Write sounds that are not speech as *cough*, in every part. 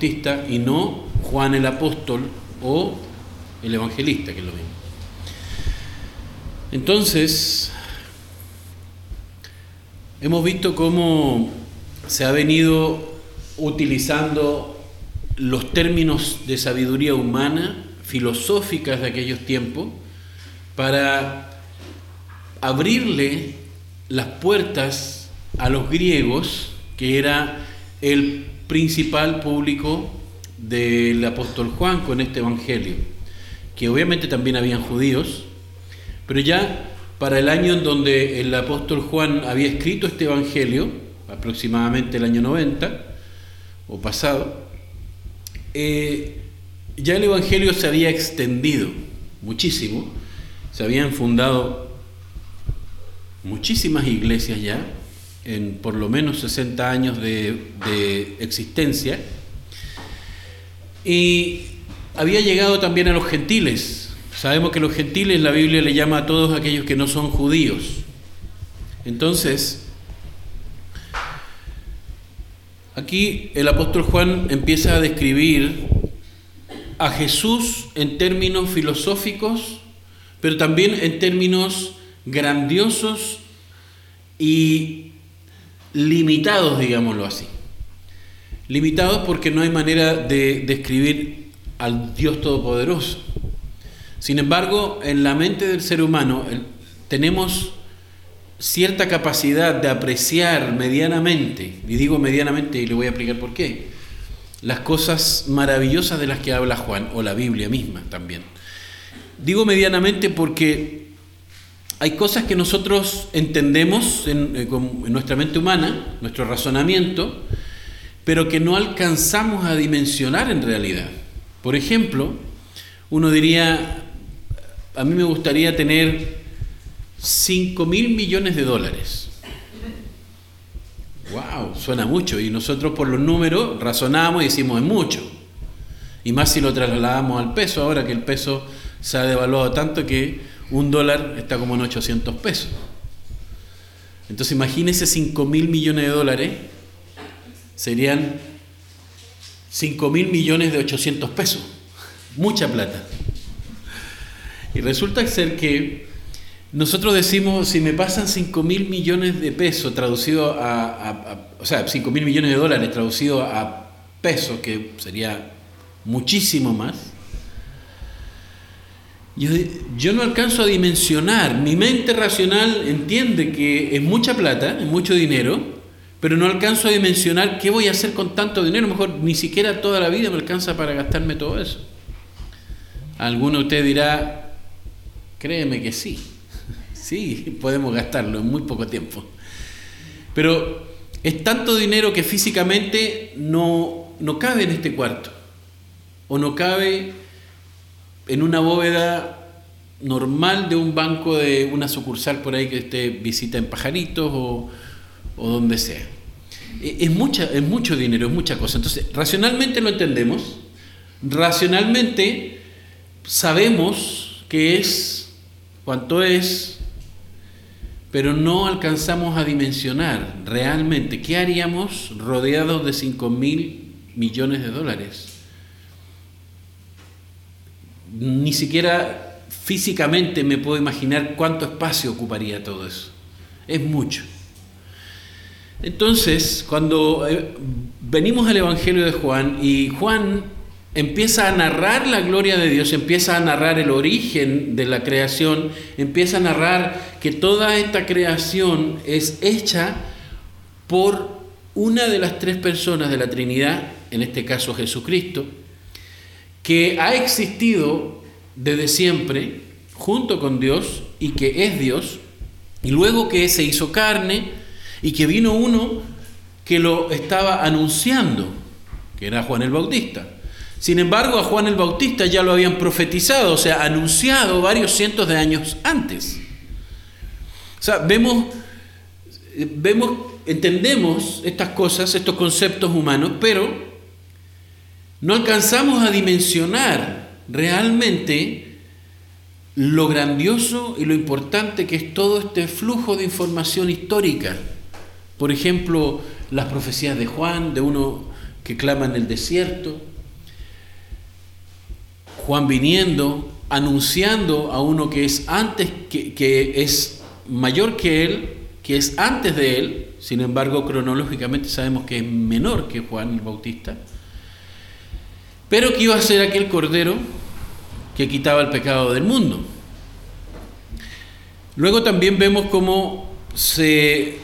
Y no Juan el apóstol o el evangelista, que es lo mismo. Entonces, hemos visto cómo se ha venido utilizando los términos de sabiduría humana, filosóficas de aquellos tiempos, para abrirle las puertas a los griegos, que era el principal público del apóstol Juan con este evangelio, que obviamente también habían judíos, pero ya para el año en donde el apóstol Juan había escrito este evangelio, aproximadamente el año 90 o pasado, eh, ya el evangelio se había extendido muchísimo, se habían fundado muchísimas iglesias ya, en por lo menos 60 años de, existencia. Y había llegado también a los gentiles. Sabemos que los gentiles la Biblia le llama a todos aquellos que no son judíos. Entonces, aquí el apóstol Juan empieza a describir a Jesús en términos filosóficos, pero también en términos grandiosos y limitados, digámoslo así. Limitados porque no hay manera de describir al Dios Todopoderoso. Sin embargo, en la mente del ser humano tenemos cierta capacidad de apreciar medianamente, y digo medianamente y le voy a explicar por qué, las cosas maravillosas de las que habla Juan, o la Biblia misma también. Digo medianamente porque hay cosas que nosotros entendemos eh, en, nuestra mente humana, nuestro razonamiento, pero que no alcanzamos a dimensionar en realidad. Por ejemplo, uno diría, a mí me gustaría tener 5 mil millones de dólares. ¡Wow! Suena mucho. Y nosotros por los números razonamos y decimos es mucho. Y más si lo trasladamos al peso, ahora que el peso se ha devaluado tanto que un dólar está como en 800 pesos. Entonces imagínese 5 mil millones de dólares, serían 5 mil millones de 800 pesos. Mucha plata. Y resulta ser que nosotros decimos, si me pasan 5 mil millones de pesos traducido a, o sea, 5 mil millones de dólares traducido a pesos, que sería muchísimo más, yo, no alcanzo a dimensionar. Mi mente racional entiende que es mucha plata, es mucho dinero, pero no alcanzo a dimensionar qué voy a hacer con tanto dinero. mejor ni siquiera toda la vida me alcanza para gastarme todo eso. Alguno de ustedes dirá, créeme que sí. *laughs* Sí, podemos gastarlo en muy poco tiempo. Pero es tanto dinero que físicamente no, no cabe en este cuarto. O no cabe en una bóveda normal de un banco de una sucursal por ahí que esté visita en pajaritos o, donde sea. E, es, mucha, es mucho dinero, es mucha cosa. Entonces, racionalmente lo entendemos, racionalmente sabemos qué es, cuánto es, pero no alcanzamos a dimensionar realmente qué haríamos rodeados de 5 mil millones de dólares ni siquiera físicamente me puedo imaginar cuánto espacio ocuparía todo eso. Es mucho. Entonces, cuando eh, venimos al Evangelio de Juan y Juan empieza a narrar la gloria de Dios, empieza a narrar el origen de la creación, empieza a narrar que toda esta creación es hecha por una de las tres personas de la Trinidad, en este caso Jesucristo, que ha existido desde siempre junto con Dios y que es Dios, y luego que se hizo carne y que vino uno que lo estaba anunciando, que era Juan el Bautista. Sin embargo, a Juan el Bautista ya lo habían profetizado, o sea, anunciado varios cientos de años antes. O sea, vemos, vemos, entendemos estas cosas, estos conceptos humanos, pero no alcanzamos a dimensionar realmente lo grandioso y lo importante que es todo este flujo de información histórica. Por ejemplo, las profecías de Juan, de uno que clama en el desierto, Juan viniendo, anunciando a uno que es antes, que, que es mayor que él, que es antes de él, sin embargo cronológicamente sabemos que es menor que Juan el Bautista, pero que iba a ser aquel cordero que quitaba el pecado del mundo. Luego también vemos cómo se,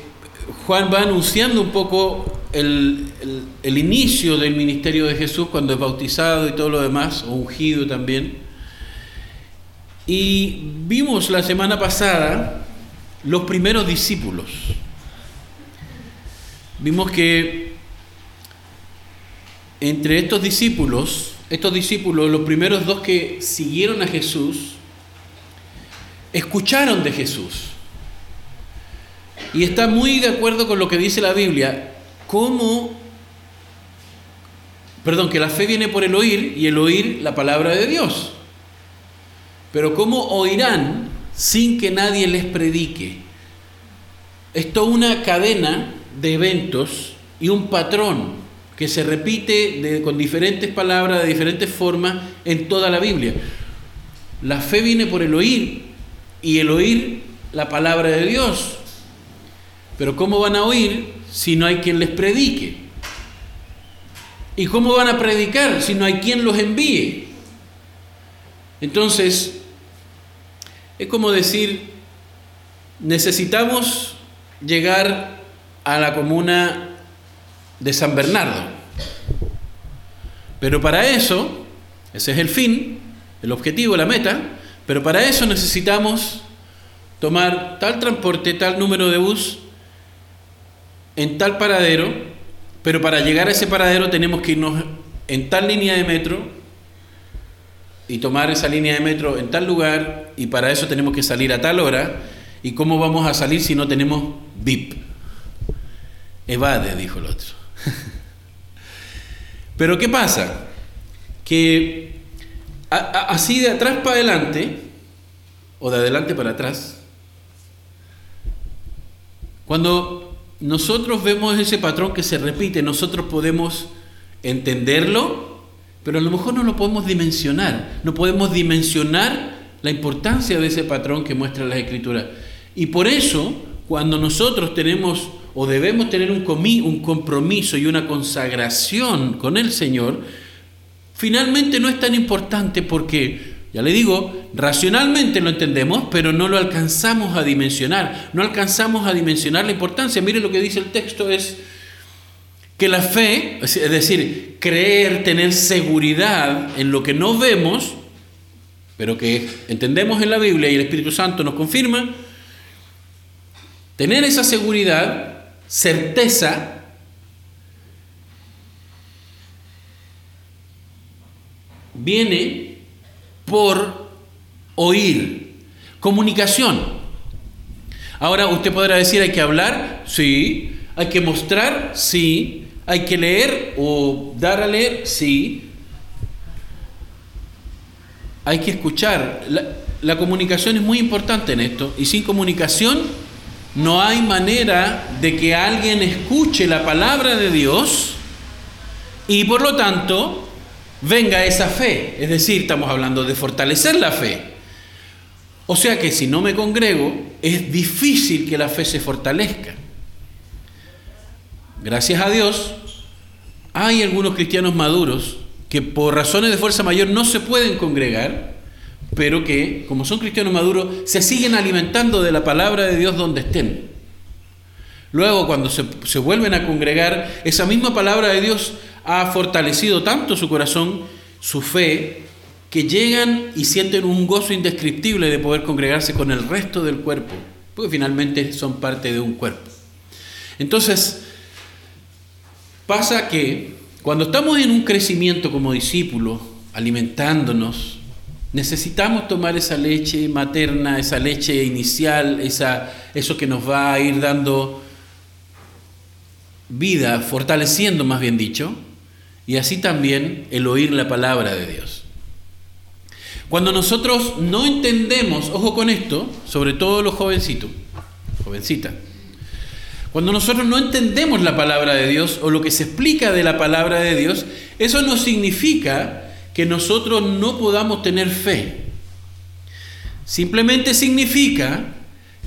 Juan va anunciando un poco el, el, inicio del ministerio de Jesús cuando es bautizado y todo lo demás, o ungido también. Y vimos la semana pasada los primeros discípulos. Vimos que entre estos discípulos, estos discípulos, los primeros dos que siguieron a Jesús, escucharon de Jesús. Y está muy de acuerdo con lo que dice la Biblia, cómo, perdón, que la fe viene por el oír y el oír la palabra de Dios. Pero cómo oirán sin que nadie les predique. Es toda una cadena de eventos y un patrón que se repite con diferentes palabras, de diferentes formas en toda la Biblia. La fe viene por el oír y el oír la palabra de Dios. Pero ¿cómo van a oír si no hay quien les predique? ¿Y cómo van a predicar si no hay quien los envíe? Entonces, es como decir, necesitamos llegar a la comuna de San Bernardo. Pero para eso, ese es el fin, el objetivo, la meta, pero para eso necesitamos tomar tal transporte, tal número de bus en tal paradero, pero para llegar a ese paradero tenemos que irnos en tal línea de metro y tomar esa línea de metro en tal lugar y para eso tenemos que salir a tal hora. ¿Y cómo vamos a salir si no tenemos VIP? Evade, dijo el otro. *laughs* Pero ¿qué pasa? Que así de atrás para adelante, o de adelante para atrás, cuando nosotros vemos ese patrón que se repite, nosotros podemos entenderlo, pero a lo mejor no lo podemos dimensionar, no podemos dimensionar la importancia de ese patrón que muestra la escritura. Y por eso, cuando nosotros tenemos o debemos tener un, un compromiso y una consagración con el Señor, finalmente no es tan importante porque, ya le digo, racionalmente lo entendemos, pero no lo alcanzamos a dimensionar, no alcanzamos a dimensionar la importancia. Mire lo que dice el texto es que la fe, es decir, creer, tener seguridad en lo que no vemos, pero que entendemos en la Biblia y el Espíritu Santo nos confirma, tener esa seguridad certeza viene por oír, comunicación. Ahora usted podrá decir, hay que hablar, sí, hay que mostrar, sí, hay que leer o dar a leer, sí, hay que escuchar. La, la comunicación es muy importante en esto. Y sin comunicación no hay manera de que alguien escuche la palabra de Dios y por lo tanto venga esa fe. Es decir, estamos hablando de fortalecer la fe. O sea que si no me congrego, es difícil que la fe se fortalezca. Gracias a Dios, hay algunos cristianos maduros que por razones de fuerza mayor no se pueden congregar pero que, como son cristianos maduros, se siguen alimentando de la palabra de Dios donde estén. Luego, cuando se, se, vuelven a congregar, esa misma palabra de Dios ha fortalecido tanto su corazón, su fe, que llegan y sienten un gozo indescriptible de poder congregarse con el resto del cuerpo, porque finalmente son parte de un cuerpo. Entonces, pasa que cuando estamos en un crecimiento como discípulos, alimentándonos, Necesitamos tomar esa leche materna, esa leche inicial, esa, eso que nos va a ir dando vida, fortaleciendo más bien dicho, y así también el oír la palabra de Dios. Cuando nosotros no entendemos, ojo con esto, sobre todo los jovencitos, jovencitas, Cuando nosotros no entendemos la palabra de Dios o lo que se explica de la palabra de Dios, eso no significa que nosotros no podamos tener fe. Simplemente significa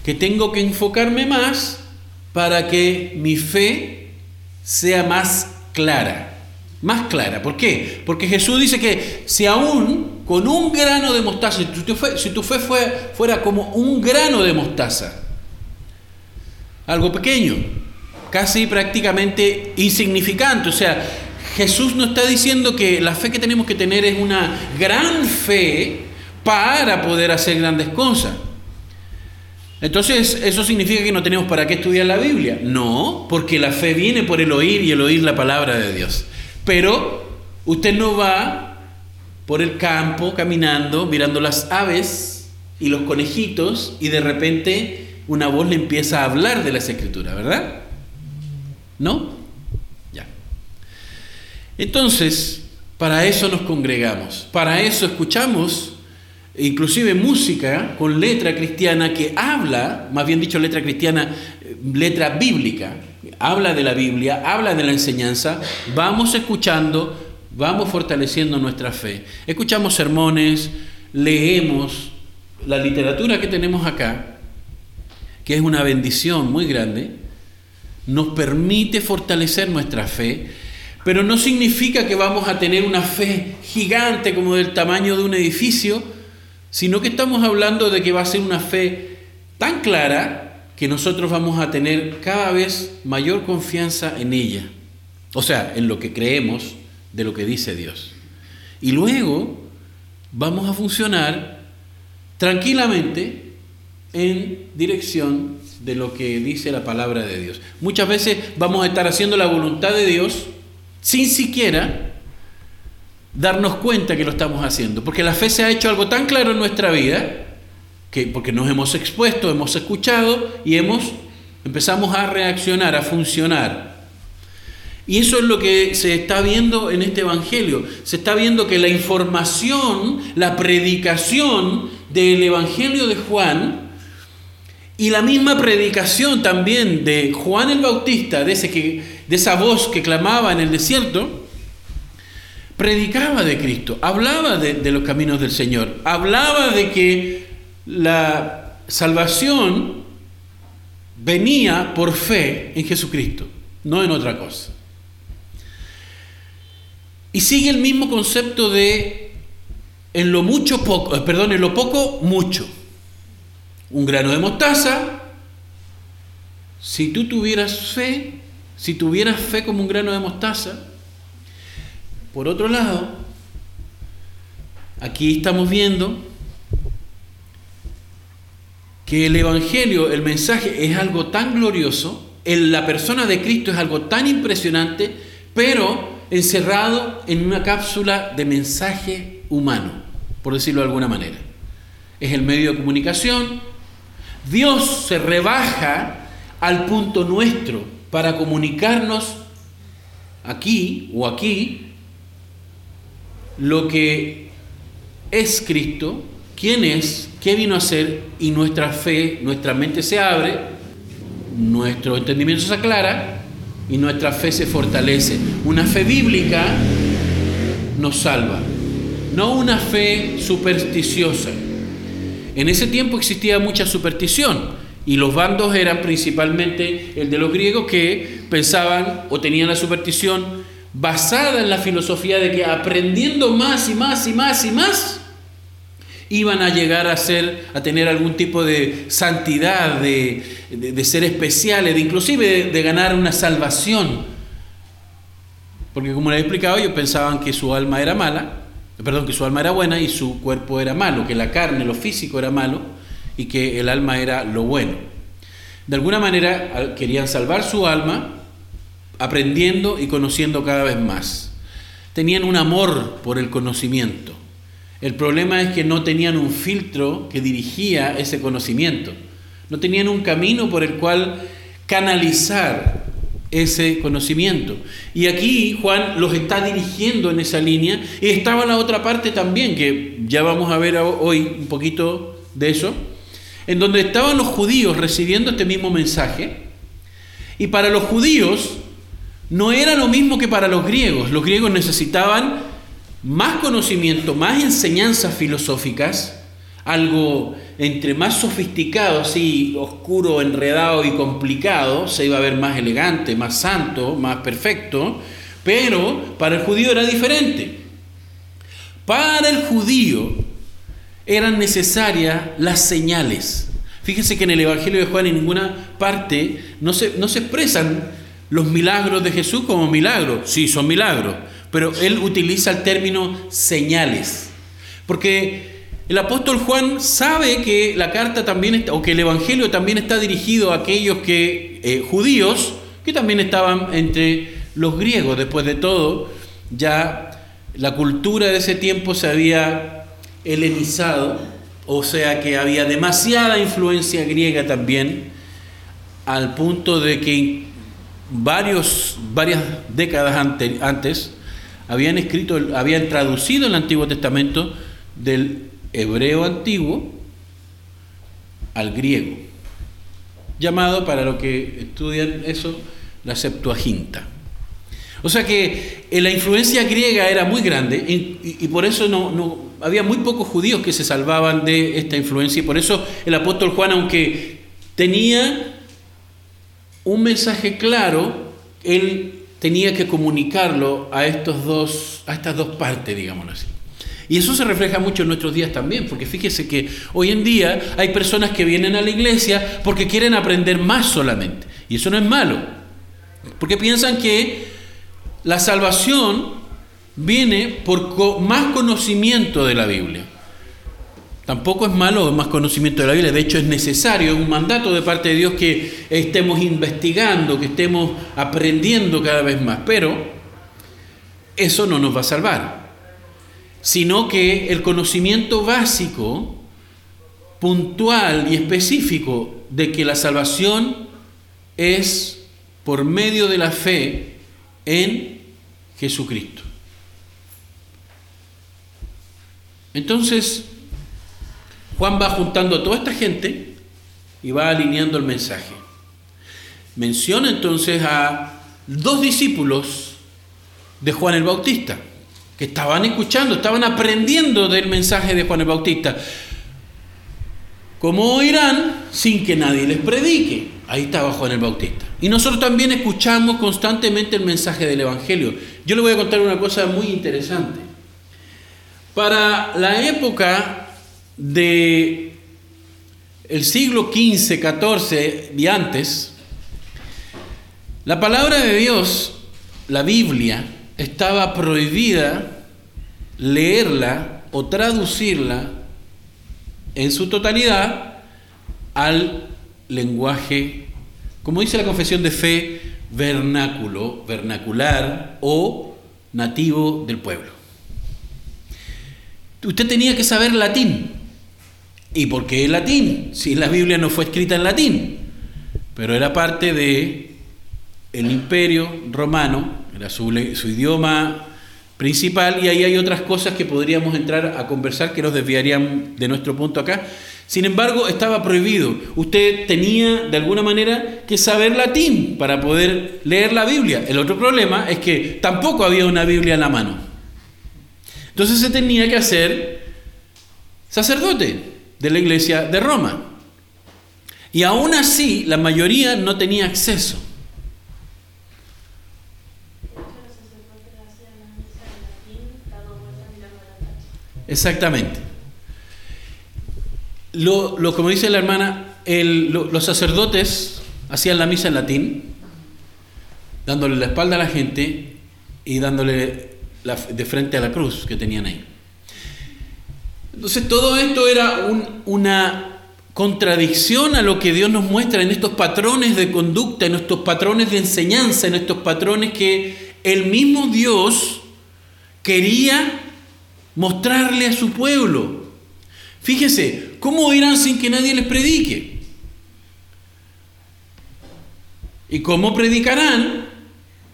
que tengo que enfocarme más para que mi fe sea más clara. Más clara. ¿Por qué? Porque Jesús dice que si aún con un grano de mostaza, si tu fe, fuera como un grano de mostaza, algo pequeño, casi prácticamente insignificante, o sea, Jesús nos está diciendo que la fe que tenemos que tener es una gran fe para poder hacer grandes cosas. Entonces, ¿eso significa que no tenemos para qué estudiar la Biblia? No, porque la fe viene por el oír y el oír la palabra de Dios. Pero usted no va por el campo caminando, mirando las aves y los conejitos y de repente una voz le empieza a hablar de las escrituras, ¿verdad? ¿No? Entonces, para eso nos congregamos, para eso escuchamos inclusive música con letra cristiana que habla, más bien dicho letra cristiana, letra bíblica, habla de la Biblia, habla de la enseñanza, vamos escuchando, vamos fortaleciendo nuestra fe. Escuchamos sermones, leemos. La literatura que tenemos acá, que es una bendición muy grande, nos permite fortalecer nuestra fe pero no significa que vamos a tener una fe gigante como del tamaño de un edificio, sino que estamos hablando de que va a ser una fe tan clara que nosotros vamos a tener cada vez mayor confianza en ella. O sea, en lo que creemos de lo que dice Dios. Y luego vamos a funcionar tranquilamente en dirección de lo que dice la palabra de Dios. Muchas veces vamos a estar haciendo la voluntad de Dios sin siquiera darnos cuenta que lo estamos haciendo, porque la fe se ha hecho algo tan claro en nuestra vida, que porque nos hemos expuesto, hemos escuchado y hemos empezamos a reaccionar, a funcionar. Y eso es lo que se está viendo en este Evangelio. Se está viendo que la información, la predicación del Evangelio de Juan y la misma predicación también de Juan el Bautista, de, ese de esa voz que clamaba en el desierto, predicaba de Cristo, hablaba de, de los caminos del Señor, hablaba de que la salvación venía por fe en Jesucristo, no en otra cosa. Y sigue el mismo concepto de en lo mucho poco, eh, perdón, en lo poco mucho un grano de mostaza, si tú tuvieras fe, si tuvieras fe como un grano de mostaza, por otro lado, aquí estamos viendo que el Evangelio, el mensaje es algo tan glorioso, en la persona de Cristo es algo tan impresionante, pero encerrado en una cápsula de mensaje humano, por decirlo de alguna manera. Es el medio de comunicación, Dios se rebaja al punto nuestro para comunicarnos aquí o aquí lo que es Cristo, quién es, qué vino a ser y nuestra fe, nuestra mente se abre, nuestro entendimiento se aclara y nuestra fe se fortalece. Una fe bíblica nos salva, no una fe supersticiosa. En ese tiempo existía mucha superstición y los bandos eran principalmente el de los griegos que pensaban o tenían la superstición basada en la filosofía de que aprendiendo más y más y más y más iban a llegar a ser a tener algún tipo de santidad, de, ser especiales, de inclusive de, de ganar una salvación. Porque como les he explicado, ellos pensaban que su alma era mala perdón, que su alma era buena y su cuerpo era malo, que la carne, lo físico era malo y que el alma era lo bueno. De alguna manera querían salvar su alma aprendiendo y conociendo cada vez más. Tenían un amor por el conocimiento. El problema es que no tenían un filtro que dirigía ese conocimiento. No tenían un camino por el cual canalizar ese conocimiento. Y aquí Juan los está dirigiendo en esa línea. Y estaba la otra parte también, que ya vamos a ver hoy un poquito de eso, en donde estaban los judíos recibiendo este mismo mensaje Y para los judíos no era lo mismo que para los griegos. Los griegos necesitaban más conocimiento, más enseñanzas filosóficas, algo entre más sofisticado, así oscuro, enredado y complicado, se iba a ver más elegante, más santo, más perfecto, pero para el judío era diferente. Para el judío eran necesarias las señales. Fíjense que en el Evangelio de Juan en ninguna parte no se, no se expresan los milagros de Jesús como milagros. Sí, son milagros, pero él utiliza el término señales. Porque el apóstol Juan sabe que la carta también está, o que el evangelio también está dirigido a aquellos que eh, judíos que también estaban entre los griegos. Después de todo, ya la cultura de ese tiempo se había helenizado, o sea que había demasiada influencia griega también, al punto de que varios, varias décadas antes habían escrito, habían traducido el Antiguo Testamento del hebreo antiguo al griego, llamado para lo que estudian eso la Septuaginta. O sea que eh, la influencia griega era muy grande y, por eso no, había muy pocos judíos que se salvaban de esta influencia y por eso el apóstol Juan, aunque tenía un mensaje claro, él tenía que comunicarlo a, estos dos, a estas dos partes, digámoslo así. Y eso se refleja mucho en nuestros días también, porque fíjese que hoy en día hay personas que vienen a la iglesia porque quieren aprender más solamente. Y eso no es malo, porque piensan que la salvación viene por más conocimiento de la Biblia. Tampoco es malo más conocimiento de la Biblia, de hecho es necesario, es un mandato de parte de Dios que estemos investigando, que estemos aprendiendo cada vez más, pero eso no nos va a salvar, sino que el conocimiento básico, puntual y específico de que la salvación es por medio de la fe en Jesucristo. Entonces, Juan va juntando a toda esta gente y va alineando el mensaje. Menciona entonces a dos discípulos de Juan el Bautista, que estaban escuchando, estaban aprendiendo del mensaje de Juan el Bautista. ¿Cómo oirán sin que nadie les predique? Ahí estaba Juan el Bautista. Y nosotros también escuchamos constantemente el mensaje del Evangelio. Yo le voy a contar una cosa muy interesante. Para la época de el siglo XV, XIV y antes, la palabra de Dios, la Biblia, estaba prohibida leerla o traducirla en su totalidad al lenguaje, como dice la confesión de fe, vernáculo, vernacular o nativo del pueblo. Usted tenía que saber latín, ¿Y por qué latín? Si la Biblia no fue escrita en latín, pero era parte de el imperio romano, era su, idioma principal, y ahí hay otras cosas que podríamos entrar a conversar que nos desviarían de nuestro punto acá. Sin embargo, estaba prohibido. Usted tenía de alguna manera que saber latín para poder leer la Biblia. El otro problema es que tampoco había una Biblia en la mano. Entonces se tenía que hacer sacerdote de la iglesia de Roma. Y aún así, la mayoría no tenía acceso. Exactamente. Lo, lo, como dice la hermana, los sacerdotes hacían la misa en latín, dándole la espalda a la gente y dándole de frente a la cruz que tenían ahí. Entonces todo esto era una contradicción a lo que Dios nos muestra en estos patrones de conducta, en estos patrones de enseñanza, en estos patrones que el mismo Dios quería mostrarle a su pueblo. Fíjese, ¿cómo irán sin que nadie les predique? ¿Y cómo predicarán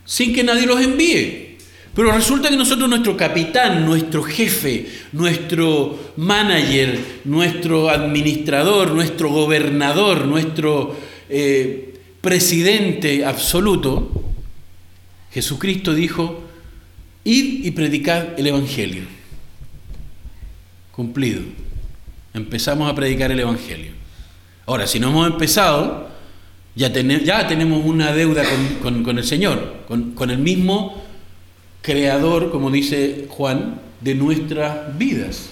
sin que nadie los envíe? Pero resulta que nosotros, nuestro capitán, nuestro jefe, nuestro manager, nuestro administrador, nuestro gobernador, nuestro eh, presidente absoluto, Jesucristo dijo, id y predicad el Evangelio. Cumplido. Empezamos a predicar el Evangelio. Ahora, si no hemos empezado, ya, ya tenemos una deuda con, el Señor, con, con el mismo creador, como dice Juan, de nuestras vidas.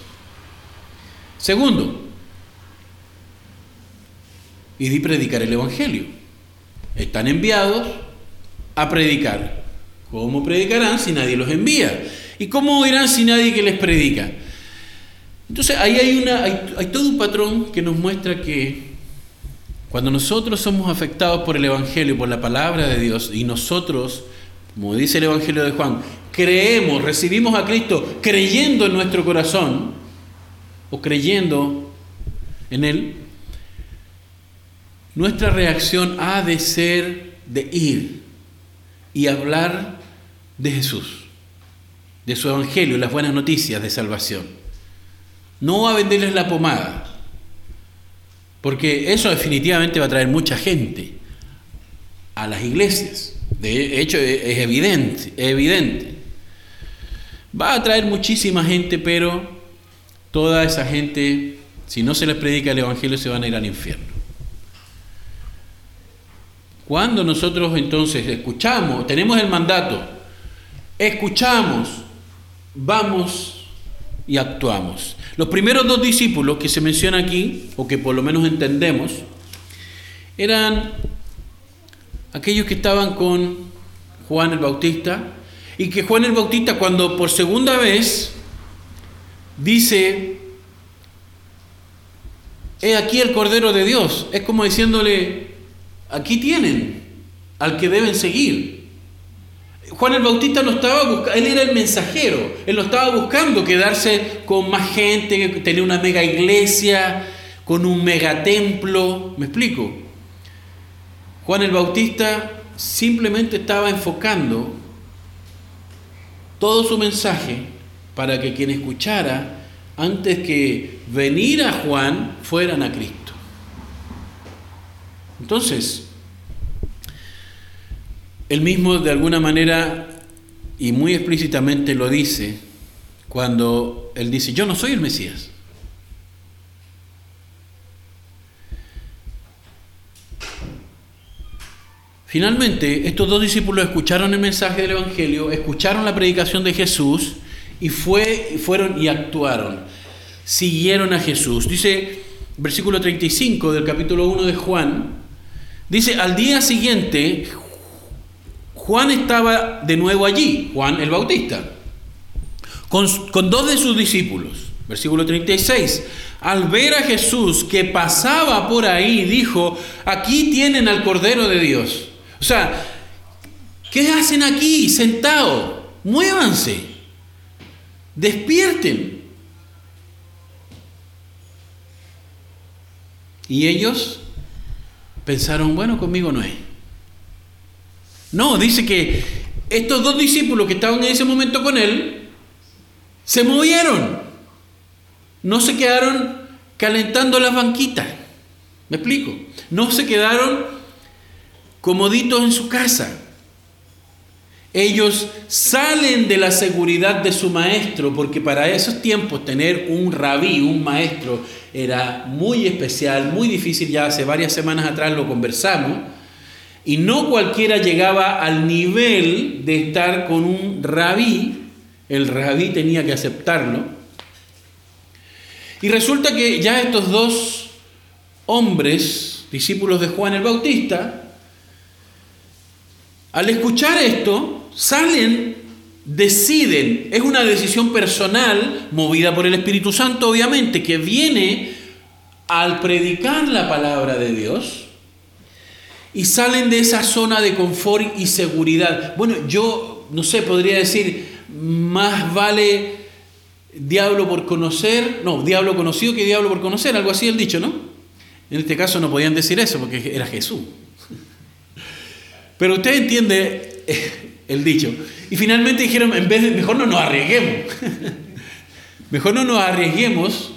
Segundo, y di predicar el Evangelio. Están enviados a predicar. ¿Cómo predicarán si nadie los envía? ¿Y cómo irán si nadie que les predica? Entonces ahí hay, una, hay, todo un patrón que nos muestra que cuando nosotros somos afectados por el Evangelio, por la palabra de Dios, y nosotros, como dice el Evangelio de Juan, creemos, recibimos a Cristo creyendo en nuestro corazón, o creyendo en Él, nuestra reacción ha de ser de ir y hablar de Jesús, de su evangelio, las buenas noticias de salvación. No a venderles la pomada, porque eso definitivamente va a traer mucha gente a las iglesias. De hecho, es evidente, es evidente. Va a traer muchísima gente, pero toda esa gente, si no se les predica el Evangelio, se van a ir al infierno. Cuando nosotros entonces escuchamos, tenemos el mandato, escuchamos, vamos y actuamos. Los primeros dos discípulos que se menciona aquí, o que por lo menos entendemos, eran aquellos que estaban con Juan el Bautista, y que Juan el Bautista cuando por segunda vez dice, he aquí el Cordero de Dios, es como diciéndole, Aquí tienen al que deben seguir. Juan el Bautista no estaba buscando, él era el mensajero, él no estaba buscando quedarse con más gente, tener una mega iglesia, con un mega templo, ¿me explico? Juan el Bautista simplemente estaba enfocando todo su mensaje para que quien escuchara, antes que venir a Juan, fueran a Cristo. Entonces, él mismo de alguna manera y muy explícitamente lo dice cuando él dice, yo no soy el Mesías. Finalmente, estos dos discípulos escucharon el mensaje del Evangelio, escucharon la predicación de Jesús y fue, fueron y actuaron. Siguieron a Jesús. Dice versículo 35 del capítulo 1 de Juan, Dice, al día siguiente, Juan estaba de nuevo allí, Juan el Bautista, con, dos de sus discípulos. Versículo 36. Al ver a Jesús que pasaba por ahí, dijo, aquí tienen al Cordero de Dios. O sea, ¿qué hacen aquí sentados? Muévanse, despierten. Y ellos pensaron, bueno, conmigo no es. No, dice que estos dos discípulos que estaban en ese momento con él, se movieron. No se quedaron calentando las banquitas. ¿Me explico? No se quedaron comoditos en su casa. Ellos salen de la seguridad de su maestro, porque para esos tiempos tener un rabí, un maestro, era muy especial, muy difícil, ya hace varias semanas atrás lo conversamos, y no cualquiera llegaba al nivel de estar con un rabí, el rabí tenía que aceptarlo, y resulta que ya estos dos hombres, discípulos de Juan el Bautista, al escuchar esto, salen deciden, es una decisión personal, movida por el Espíritu Santo, obviamente, que viene al predicar la palabra de Dios y salen de esa zona de confort y seguridad. Bueno, yo no sé, podría decir, más vale diablo por conocer, no, diablo conocido que diablo por conocer, algo así el dicho, ¿no? En este caso no podían decir eso porque era Jesús. Pero usted entiende el dicho. Y finalmente dijeron, en vez de, mejor no nos arriesguemos. mejor no nos arriesguemos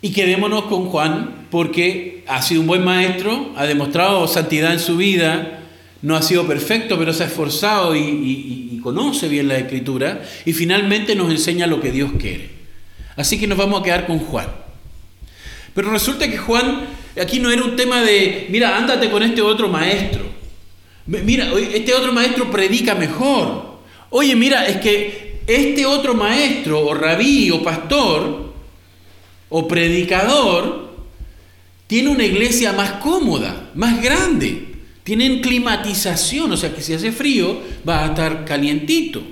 y quedémonos con Juan porque ha sido un buen maestro, ha demostrado santidad en su vida, no ha sido perfecto, pero se ha esforzado y, conoce bien la escritura, y finalmente nos enseña lo que Dios quiere. Así que nos vamos a quedar con Juan. Pero resulta que Juan, aquí no era un tema de, mira, ándate con este otro maestro. Mira, este otro maestro predica mejor. Oye, mira, es que este otro maestro, o rabí, o pastor, o predicador, tiene una iglesia más cómoda, más grande. Tienen climatización, o sea que si hace frío, vas a estar calientito.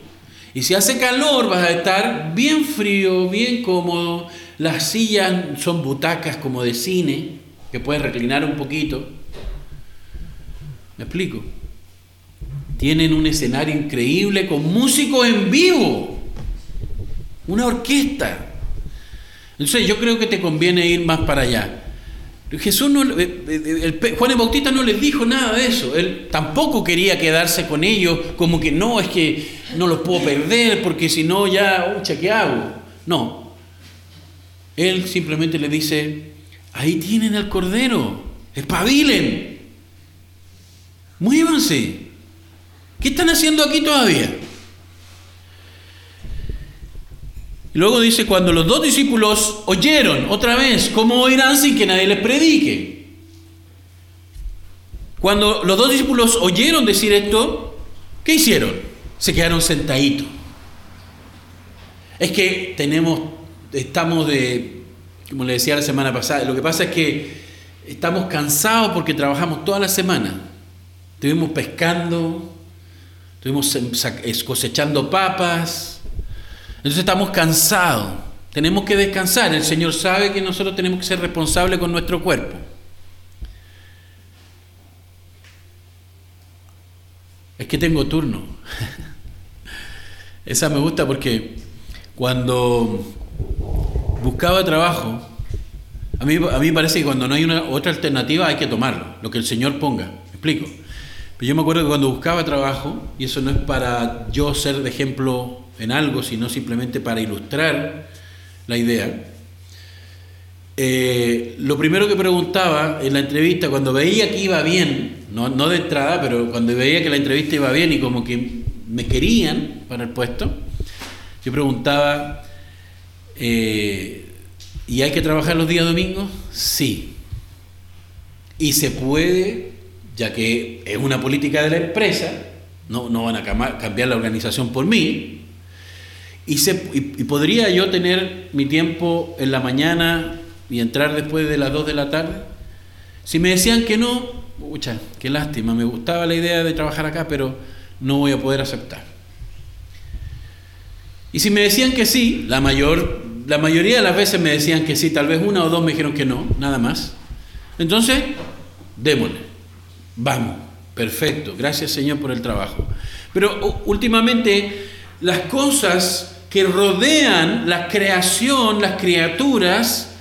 Y si hace calor, vas a estar bien frío, bien cómodo. Las sillas son butacas como de cine, que puedes reclinar un poquito. ¿Me explico? Tienen un escenario increíble con músicos en vivo. Una orquesta. Entonces yo creo que te conviene ir más para allá. Jesús no, eh, eh, Juan el Bautista no les dijo nada de eso. Él tampoco quería quedarse con ellos como que no, es que no los puedo perder porque si no ya, ucha, ¿qué hago? No. Él simplemente le dice, ahí tienen al Cordero, espabilen, muévanse. ¿Qué están haciendo aquí todavía? Y luego dice, cuando los dos discípulos oyeron otra vez, ¿cómo oirán sin que nadie les predique? Cuando los dos discípulos oyeron decir esto, ¿qué hicieron? Se quedaron sentaditos. Es que tenemos, estamos de, como le decía la semana pasada, lo que pasa es que estamos cansados porque trabajamos toda la semana. Estuvimos pescando, Estuvimos cosechando papas. Entonces estamos cansados. Tenemos que descansar. El Señor sabe que nosotros tenemos que ser responsables con nuestro cuerpo. Es que tengo turno. *laughs* Esa me gusta porque cuando buscaba trabajo, a mí, a mí parece que cuando no hay una, otra alternativa hay que tomarlo, lo que el Señor ponga. ¿Me explico? yo me acuerdo que cuando buscaba trabajo, y eso no es para yo ser de ejemplo en algo, sino simplemente para ilustrar la idea, eh, lo primero que preguntaba en la entrevista, cuando veía que iba bien, no, no, de entrada, pero cuando veía que la entrevista iba bien y como que me querían para el puesto, yo preguntaba, eh, ¿y hay que trabajar los días domingos? Sí. ¿Y se puede ya que es una política de la empresa, no, no van a cambiar la organización por mí, y, podría yo tener mi tiempo en la mañana y entrar después de las 2 de la tarde. Si me decían que no, pucha, qué lástima, me gustaba la idea de trabajar acá, pero no voy a poder aceptar. Y si me decían que sí, la, mayor, la mayoría de las veces me decían que sí, tal vez una o dos me dijeron que no, nada más. Entonces, démosle. Vamos, perfecto, gracias Señor por el trabajo. Pero últimamente las cosas que rodean la creación, las criaturas,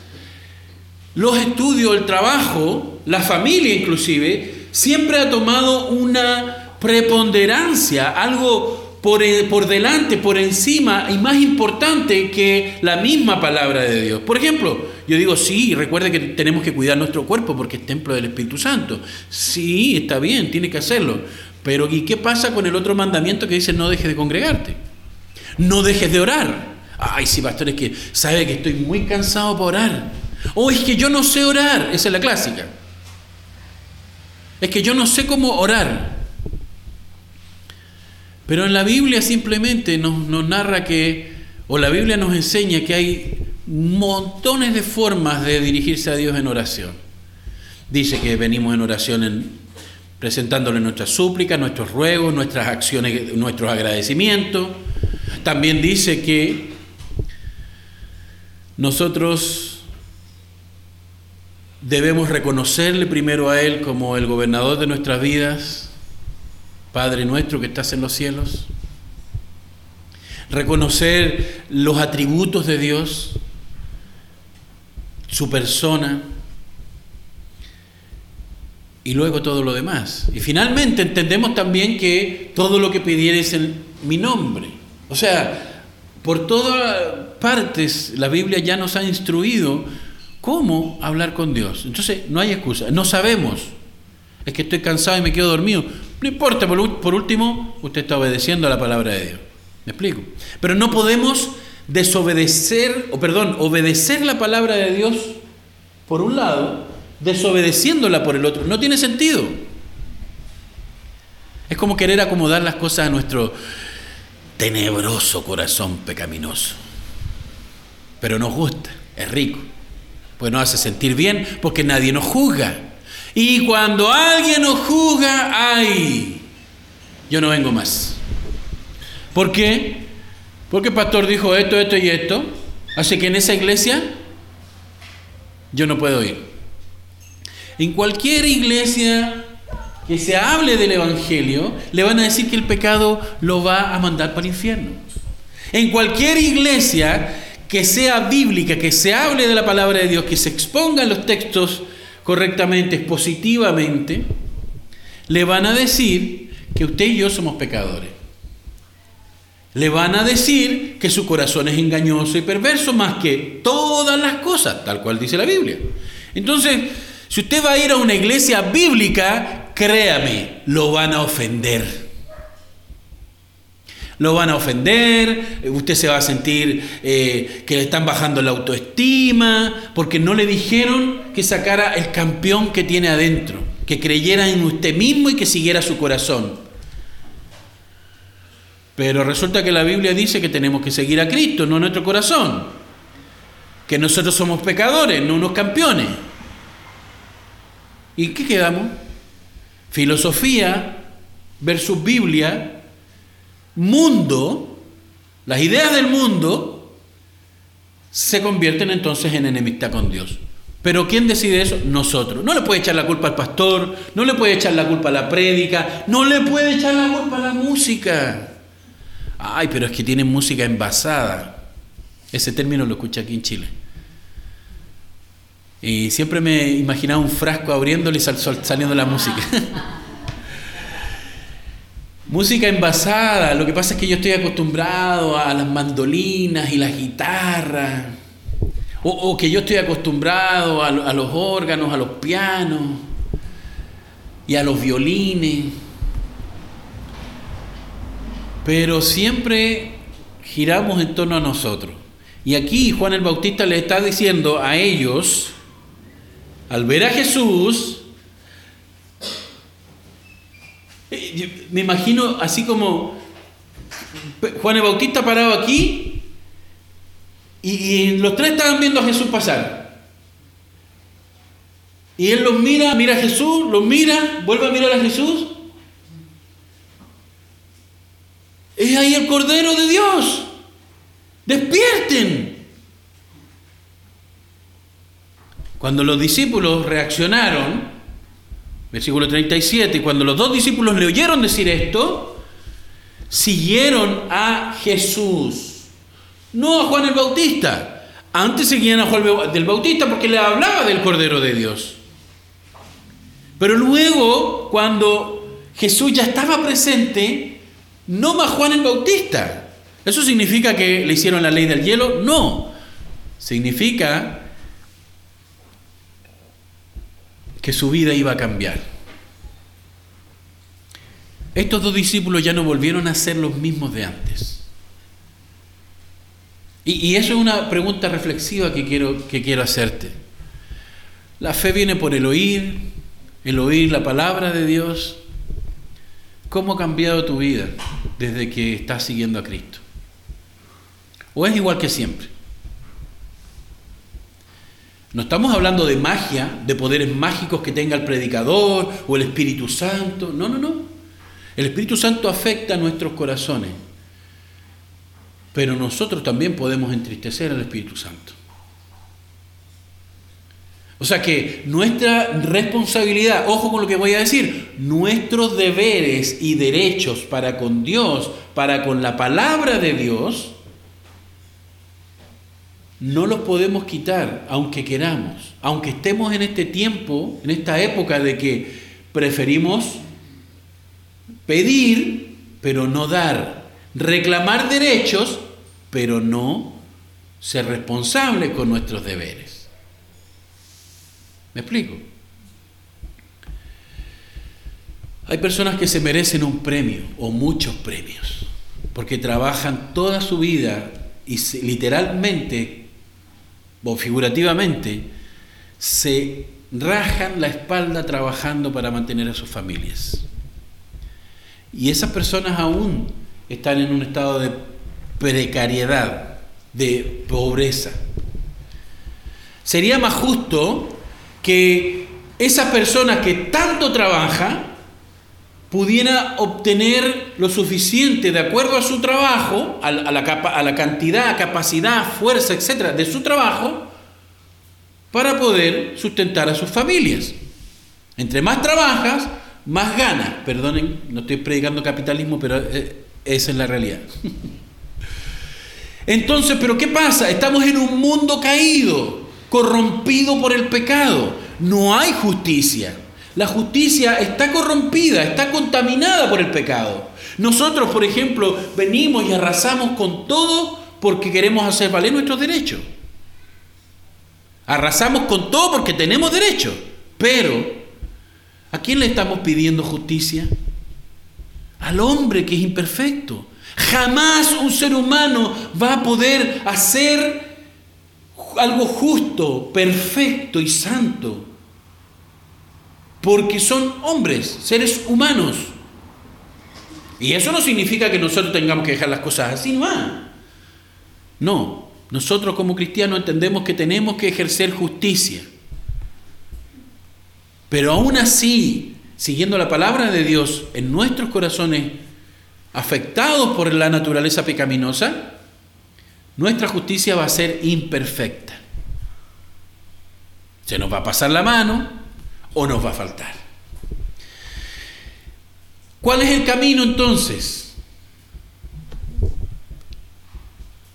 los estudios, el trabajo, la familia inclusive, siempre ha tomado una preponderancia, algo por, por, delante, por encima y más importante que la misma palabra de Dios. Por ejemplo, yo digo, sí, recuerde que tenemos que cuidar nuestro cuerpo porque es templo del Espíritu Santo. Sí, está bien, tiene que hacerlo. Pero ¿y qué pasa con el otro mandamiento que dice no dejes de congregarte? No dejes de orar. Ay, sí, pastor, es que sabe que estoy muy cansado para orar. O oh, es que yo no sé orar. Esa es la clásica. Es que yo no sé cómo orar. Pero en la Biblia simplemente nos, narra que, o la Biblia nos enseña que hay montones de formas de dirigirse a Dios en oración. Dice que venimos en oración en, presentándole nuestras súplicas, nuestros ruegos, nuestras acciones, nuestros agradecimientos. También dice que nosotros debemos reconocerle primero a Él como el gobernador de nuestras vidas, Padre nuestro que estás en los cielos. Reconocer los atributos de Dios, su persona y luego todo lo demás. Y finalmente entendemos también que todo lo que pidieres en mi nombre. O sea, por todas partes la Biblia ya nos ha instruido cómo hablar con Dios. Entonces, no hay excusa, no sabemos. Es que estoy cansado y me quedo dormido. No importa, por, último, usted está obedeciendo a la palabra de Dios. ¿Me explico? Pero no podemos desobedecer, o perdón, obedecer la palabra de Dios por un lado, desobedeciéndola por el otro. No tiene sentido. Es como querer acomodar las cosas a nuestro tenebroso corazón pecaminoso. Pero nos gusta, es rico, pues nos hace sentir bien porque nadie nos juzga. Y cuando alguien nos juzga, ay, yo no vengo más. ¿Por qué? Porque el pastor dijo esto, esto y esto. Así que en esa iglesia yo no puedo ir. En cualquier iglesia que se hable del Evangelio, le van a decir que el pecado lo va a mandar para el infierno. En cualquier iglesia que sea bíblica, que se hable de la palabra de Dios, que se expongan los textos correctamente, positivamente, le van a decir que usted y yo somos pecadores. Le van a decir que su corazón es engañoso y perverso más que todas las cosas, tal cual dice la Biblia. Entonces, si usted va a ir a una iglesia bíblica, créame, lo van a ofender. Lo van a ofender, usted se va a sentir eh, que le están bajando la autoestima, porque no le dijeron que sacara el campeón que tiene adentro, que creyera en usted mismo y que siguiera su corazón. Pero resulta que la Biblia dice que tenemos que seguir a Cristo, no nuestro corazón. Que nosotros somos pecadores, no unos campeones. ¿Y qué quedamos? Filosofía versus Biblia, mundo, las ideas del mundo se convierten entonces en enemistad con Dios. Pero ¿quién decide eso? Nosotros. No le puede echar la culpa al pastor, no le puede echar la culpa a la prédica, no le puede echar la culpa a la música. Ay, pero es que tienen música envasada. Ese término lo escuché aquí en Chile. Y siempre me imaginaba un frasco abriéndole y saliendo la música. *laughs* música envasada. Lo que pasa es que yo estoy acostumbrado a las mandolinas y las guitarras. O, que yo estoy acostumbrado a los órganos, a los pianos y a los violines pero siempre giramos en torno a nosotros. Y aquí Juan el Bautista le está diciendo a ellos, al ver a Jesús, eh, me imagino así como Juan el Bautista parado aquí y, los tres estaban viendo a Jesús pasar. Y él los mira, mira a Jesús, los mira, vuelve a mirar a Jesús Es ahí el Cordero de Dios. Despierten. Cuando los discípulos reaccionaron, versículo 37, cuando los dos discípulos le oyeron decir esto, siguieron a Jesús, no a Juan el Bautista. Antes seguían a Juan el Bautista porque le hablaba del Cordero de Dios. Pero luego, cuando Jesús ya estaba presente, no más Juan el Bautista. ¿Eso significa que le hicieron la ley del hielo? No. Significa que su vida iba a cambiar. Estos dos discípulos ya no volvieron a ser los mismos de antes. Y, eso es una pregunta reflexiva que quiero, que quiero hacerte. La fe viene por el oír, el oír la palabra de Dios, ¿Cómo ha cambiado tu vida desde que estás siguiendo a Cristo? ¿O es igual que siempre? No estamos hablando de magia, de poderes mágicos que tenga el predicador o el Espíritu Santo. No, no, no. El Espíritu Santo afecta a nuestros corazones. Pero nosotros también podemos entristecer al Espíritu Santo. O sea que nuestra responsabilidad, ojo con lo que voy a decir, nuestros deberes y derechos para con Dios, para con la palabra de Dios, no los podemos quitar aunque queramos, aunque estemos en este tiempo, en esta época de que preferimos pedir, pero no dar, reclamar derechos, pero no ser responsables con nuestros deberes. ¿Me explico? Hay personas que se merecen un premio o muchos premios, porque trabajan toda su vida y literalmente o figurativamente se rajan la espalda trabajando para mantener a sus familias. Y esas personas aún están en un estado de precariedad, de pobreza. Sería más justo que esa persona que tanto trabaja pudiera obtener lo suficiente de acuerdo a su trabajo, a la, cantidad, capacidad, fuerza, etcétera, de su trabajo, para poder sustentar a sus familias. Entre más trabajas, más ganas. Perdonen, no estoy predicando capitalismo, pero eh, esa es la realidad. *laughs* Entonces, ¿pero qué pasa? Estamos en un mundo caído, corrompido por el pecado. No hay justicia. La justicia está corrompida, está contaminada por el pecado. Nosotros, por ejemplo, venimos y arrasamos con todo porque queremos hacer valer nuestros derechos. Arrasamos con todo porque tenemos derecho. Pero, ¿a quién le estamos pidiendo justicia? Al hombre que es imperfecto. Jamás un ser humano va a poder hacer algo justo, perfecto y santo. Porque son hombres, seres humanos. Y eso no significa que nosotros tengamos que dejar las cosas así, no. No, nosotros como cristianos entendemos que tenemos que ejercer justicia. Pero aún así, siguiendo la palabra de Dios en nuestros corazones afectados por la naturaleza pecaminosa, nuestra justicia va a ser imperfecta. Se nos va a pasar la mano o nos va a faltar. ¿Cuál es el camino entonces?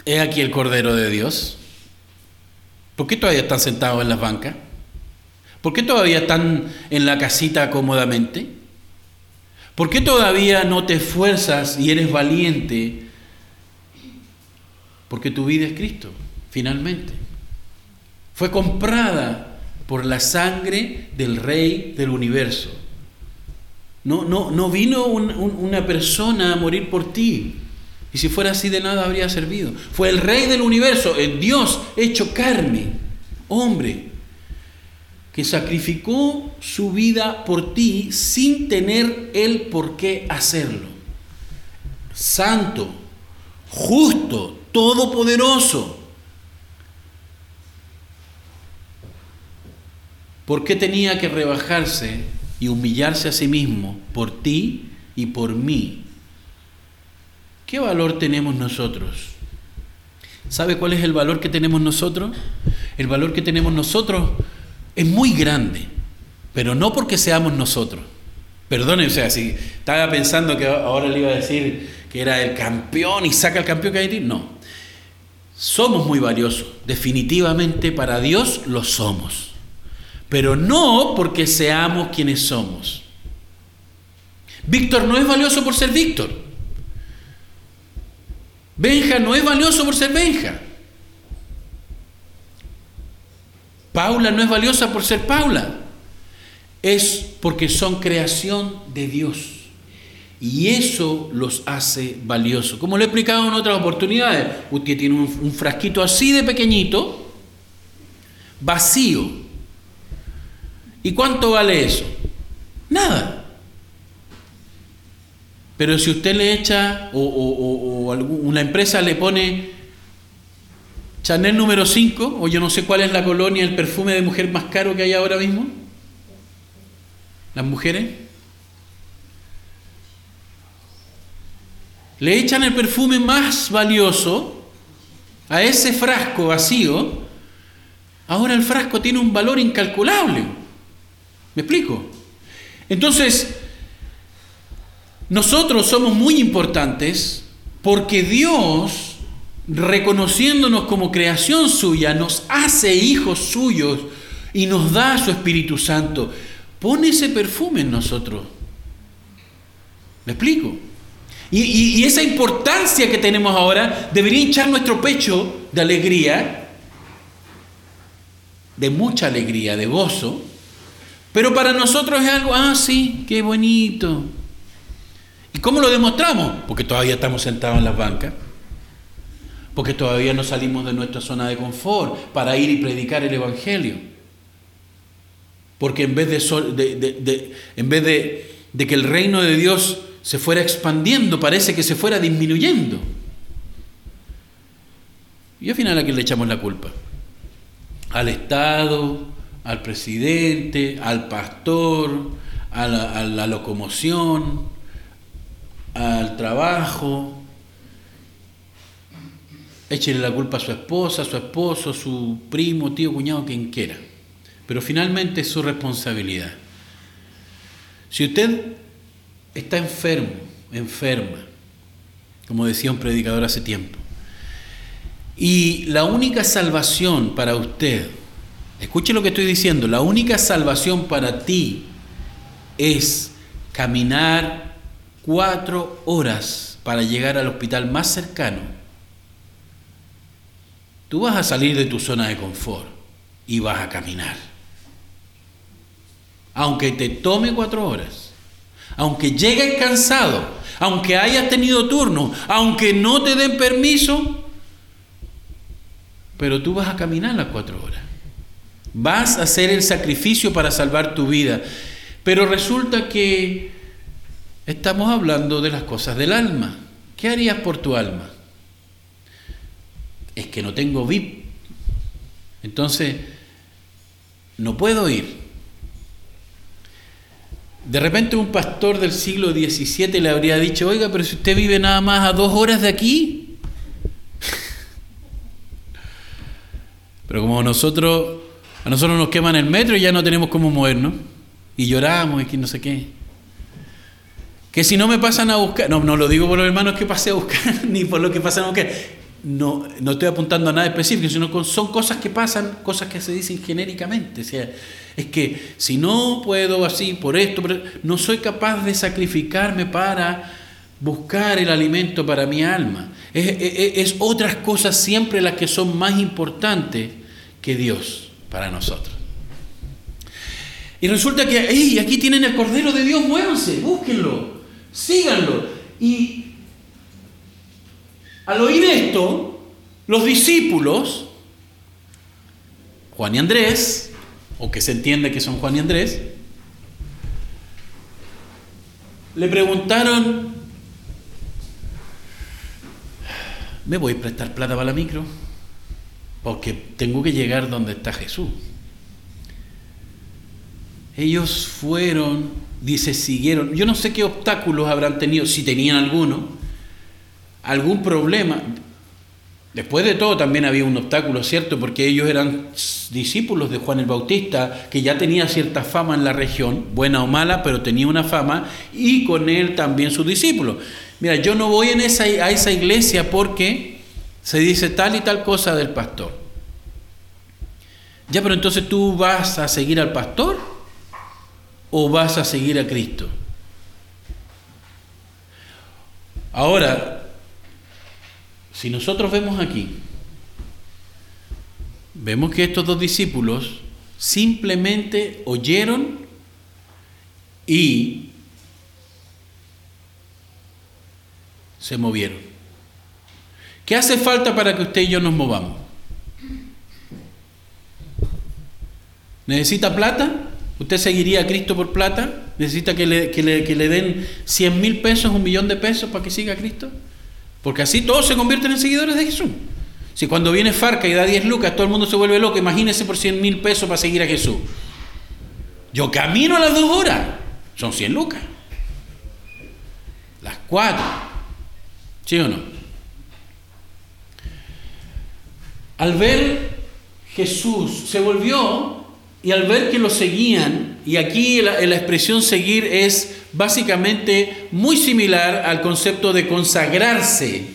¿Es aquí el Cordero de Dios? ¿Por qué todavía están sentados en las bancas? ¿Por qué todavía están en la casita cómodamente? ¿Por qué todavía no te esfuerzas y eres valiente? Porque tu vida es Cristo, finalmente. Fue comprada por la sangre del Rey del universo. No, no, no vino una persona a morir por ti. Y si fuera así de nada habría servido. Fue el rey del universo, el Dios hecho carne, hombre, que sacrificó su vida por ti sin tener él por qué hacerlo. Santo, justo, todopoderoso. ¿Por qué tenía que rebajarse y humillarse a sí mismo por ti y por mí? ¿Qué valor tenemos nosotros? ¿Sabe cuál es el valor que tenemos nosotros? El valor que tenemos nosotros es muy grande, pero no porque seamos nosotros. Perdone, o sea, si estaba pensando que ahora le iba a decir que era el campeón y saca el campeón que hay en no. Somos muy valiosos, definitivamente para Dios lo somos, pero no porque seamos quienes somos. Víctor no es valioso por ser Víctor. Benja no es valioso por ser Benja. Paula no es valiosa por ser Paula. Es porque son creación de Dios. Y eso los hace valiosos. Como lo he explicado en otras oportunidades, usted tiene un, un frasquito así de pequeñito, vacío. ¿Y cuánto vale eso? Nada. Pero si usted le echa o, o, una empresa le pone Chanel número 5, o yo no sé cuál es la colonia, el perfume de mujer más caro que hay ahora mismo, las mujeres, le echan el perfume más valioso a ese frasco vacío, ahora el frasco tiene un valor incalculable. ¿Me explico? Entonces, nosotros somos muy importantes porque Dios, reconociéndonos como creación suya, nos hace hijos suyos y nos da su Espíritu Santo. Pone ese perfume en nosotros. ¿Me explico? Y, esa importancia que tenemos ahora debería hinchar nuestro pecho de alegría de mucha alegría, de gozo, pero para nosotros es algo, ah, sí, qué bonito. ¿Y cómo lo demostramos? Porque todavía estamos sentados en las bancas, porque todavía no salimos de nuestra zona de confort para ir y predicar el Evangelio. Porque en vez de, en vez de, que el reino de Dios se fuera expandiendo, parece que se fuera disminuyendo. Y al final a quién le echamos la culpa? Al Estado, al presidente, al pastor, a la, locomoción, al trabajo. Échele la culpa a su esposa, a su esposo, a su primo, tío, cuñado, quien quiera. Pero finalmente es su responsabilidad. Si usted está enfermo, enferma, como decía un predicador hace tiempo, y la única salvación para usted, escuche lo que estoy diciendo, la única salvación para ti es caminar cuatro horas para llegar al hospital más cercano. Tú vas a salir de tu zona de confort y vas a caminar. Aunque te tome cuatro horas, aunque llegues cansado, aunque hayas tenido turno, aunque no te den permiso, pero tú vas a caminar las cuatro horas. Vas a hacer el sacrificio para salvar tu vida. Pero resulta que estamos hablando de las cosas del alma. ¿Qué harías por tu alma? Es que no tengo VIP. Entonces, no puedo ir. De repente un pastor del siglo XVII le habría dicho, oiga, pero si usted vive nada más a dos horas de aquí, *laughs* Pero como nosotros, a nosotros nos queman el metro y ya no tenemos cómo movernos, y lloramos y que no sé qué. Que si no me pasan a buscar, no, no lo digo por los hermanos que pasé a buscar, *laughs* ni por lo que pasan a buscar. No, no estoy apuntando a nada específico, sino son cosas que pasan, cosas que se dicen genéricamente. O sea, es que si no puedo así, por esto, no soy capaz de sacrificarme para buscar el alimento para mi alma. Es, otras cosas siempre las que son más importantes que Dios para nosotros. Y resulta que, hey, aquí tienen el Cordero de Dios, muévanse, búsquenlo, síganlo. Y al oír esto, los discípulos, Juan y Andrés, o que se entiende que son Juan y Andrés, le preguntaron, ¿me voy a prestar plata para la micro? Porque tengo que llegar donde está Jesús. Ellos fueron, dice, siguieron. Yo no sé qué obstáculos habrán tenido, si tenían alguno, algún problema. Después de todo también había un obstáculo, ¿cierto? Porque ellos eran discípulos de Juan el Bautista, que ya tenía cierta fama en la región, buena o mala, pero tenía una fama, y con él también sus discípulos. Mira, yo no voy a esa iglesia porque se dice tal y tal cosa del pastor. Ya, pero entonces tú vas a seguir al pastor o vas a seguir a Cristo. Ahora, si nosotros vemos aquí, vemos que estos dos discípulos simplemente oyeron y se movieron. ¿Qué hace falta para que usted y yo nos movamos? ¿Necesita plata? ¿Usted seguiría a Cristo por plata? ¿Necesita que le, den 100 mil pesos, un millón de pesos para que siga a Cristo? Porque así todos se convierten en seguidores de Jesús. Si cuando viene Farca y da 10 lucas, todo el mundo se vuelve loco, imagínese por 100 mil pesos para seguir a Jesús. Yo camino a las dos horas, son 100 lucas. Las cuatro. ¿Sí o no? Al ver Jesús, se volvió y al ver que lo seguían, y aquí la, expresión seguir es básicamente muy similar al concepto de consagrarse,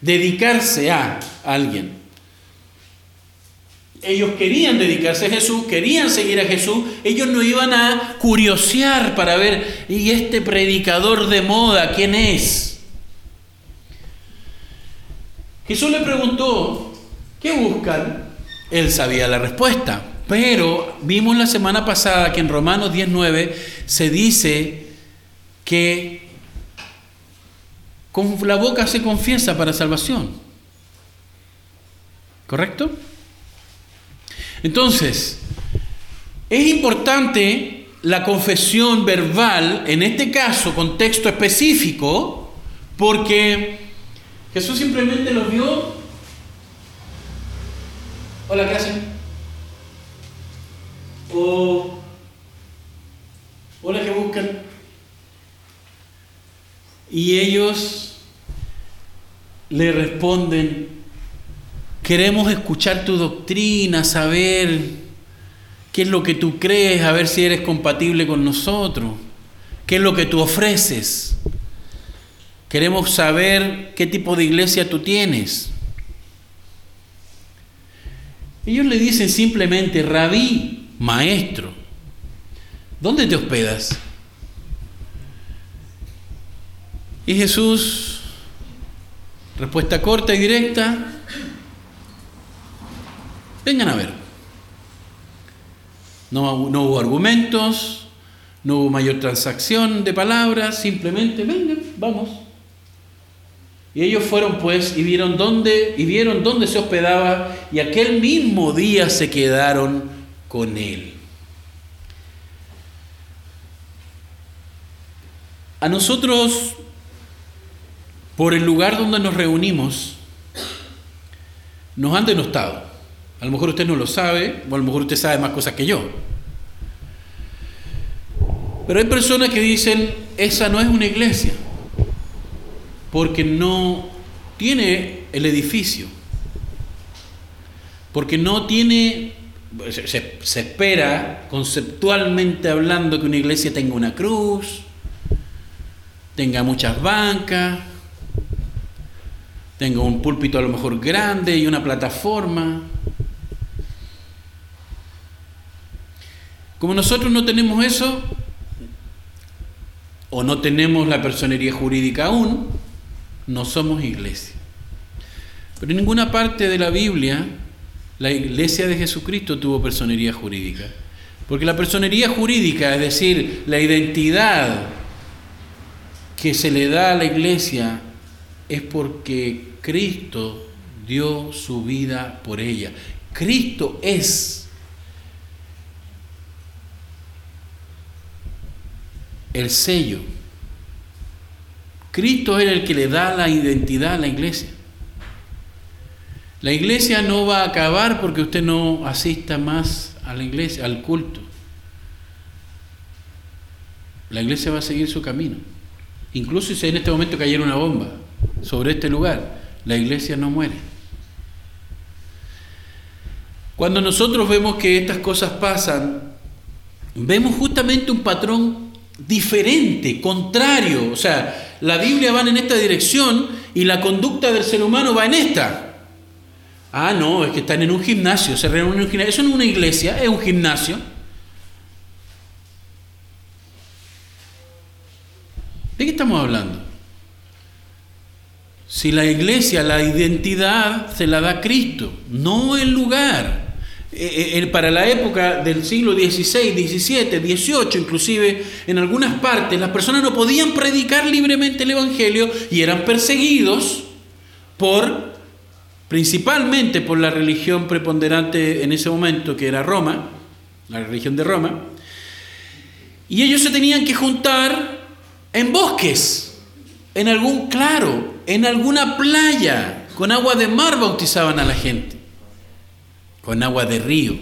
dedicarse a alguien. Ellos querían dedicarse a Jesús, querían seguir a Jesús, ellos no iban a curiosear para ver, ¿y este predicador de moda quién es? Jesús le preguntó, ¿qué buscan? él sabía la respuesta. Pero vimos la semana pasada que en Romanos 19 se dice que con la boca se confiesa para salvación. ¿Correcto? Entonces, es importante la confesión verbal, en este caso, contexto específico, porque Jesús simplemente lo vio. Hola, ¿qué hacen? O, hola, ¿qué buscan? Y ellos le responden, queremos escuchar tu doctrina, saber qué es lo que tú crees, a ver si eres compatible con nosotros, qué es lo que tú ofreces. Queremos saber qué tipo de iglesia tú tienes. Ellos le dicen simplemente, rabí, maestro, ¿dónde te hospedas? Y Jesús, respuesta corta y directa, vengan a ver. No, hubo argumentos, no hubo mayor transacción de palabras, simplemente vengan, vamos. Y ellos fueron pues y vieron dónde y vieron dónde se hospedaba y aquel mismo día se quedaron con él. A nosotros por el lugar donde nos reunimos nos han denostado. A lo mejor usted no lo sabe, o a lo mejor usted sabe más cosas que yo. Pero hay personas que dicen, esa no es una iglesia porque no tiene el edificio, porque no tiene, se, espera conceptualmente hablando que una iglesia tenga una cruz, tenga muchas bancas, tenga un púlpito a lo mejor grande y una plataforma. Como nosotros no tenemos eso, o no tenemos la personería jurídica aún, no somos iglesia. Pero en ninguna parte de la Biblia la iglesia de Jesucristo tuvo personería jurídica. Porque la personería jurídica, es decir, la identidad que se le da a la iglesia, es porque Cristo dio su vida por ella. Cristo es el sello Cristo es el que le da la identidad a la iglesia. La iglesia no va a acabar porque usted no asista más a la iglesia, al culto. La iglesia va a seguir su camino. Incluso si en este momento cayera una bomba sobre este lugar, la iglesia no muere. Cuando nosotros vemos que estas cosas pasan, vemos justamente un patrón diferente, contrario. O sea, la Biblia va en esta dirección y la conducta del ser humano va en esta. Ah, no, es que están en un gimnasio, se reúnen en un gimnasio. Eso no es una iglesia, es un gimnasio. ¿De qué estamos hablando? Si la iglesia, la identidad se la da Cristo, no el lugar. Eh, eh, para la época del siglo XVI, XVII, XVIII, inclusive en algunas partes, las personas no podían predicar libremente el Evangelio y eran perseguidos por, principalmente por la religión preponderante en ese momento, que era Roma, la religión de Roma, y ellos se tenían que juntar en bosques, en algún claro, en alguna playa, con agua de mar bautizaban a la gente con agua de río.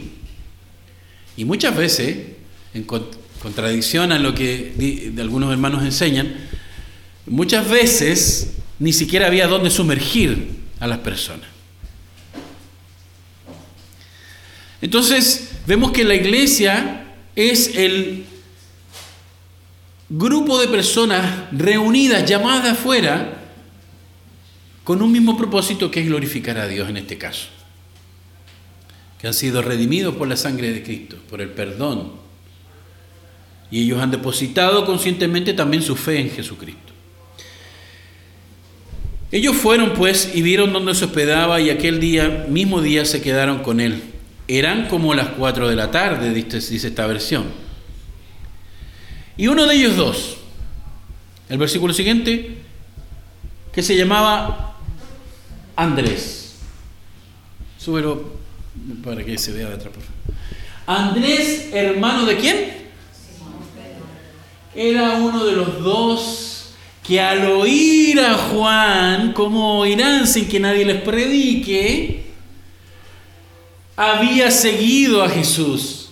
Y muchas veces, en contradicción a lo que algunos hermanos enseñan, muchas veces ni siquiera había dónde sumergir a las personas. Entonces, vemos que la iglesia es el grupo de personas reunidas, llamadas afuera, con un mismo propósito que es glorificar a Dios en este caso que han sido redimidos por la sangre de Cristo, por el perdón. Y ellos han depositado conscientemente también su fe en Jesucristo. Ellos fueron pues y vieron dónde se hospedaba y aquel día, mismo día, se quedaron con él. Eran como las 4 de la tarde, dice esta versión. Y uno de ellos dos, el versículo siguiente, que se llamaba Andrés. Súbelo para que se vea de atrás. Andrés, hermano de quién? Era uno de los dos que al oír a Juan, como oirán sin que nadie les predique, había seguido a Jesús.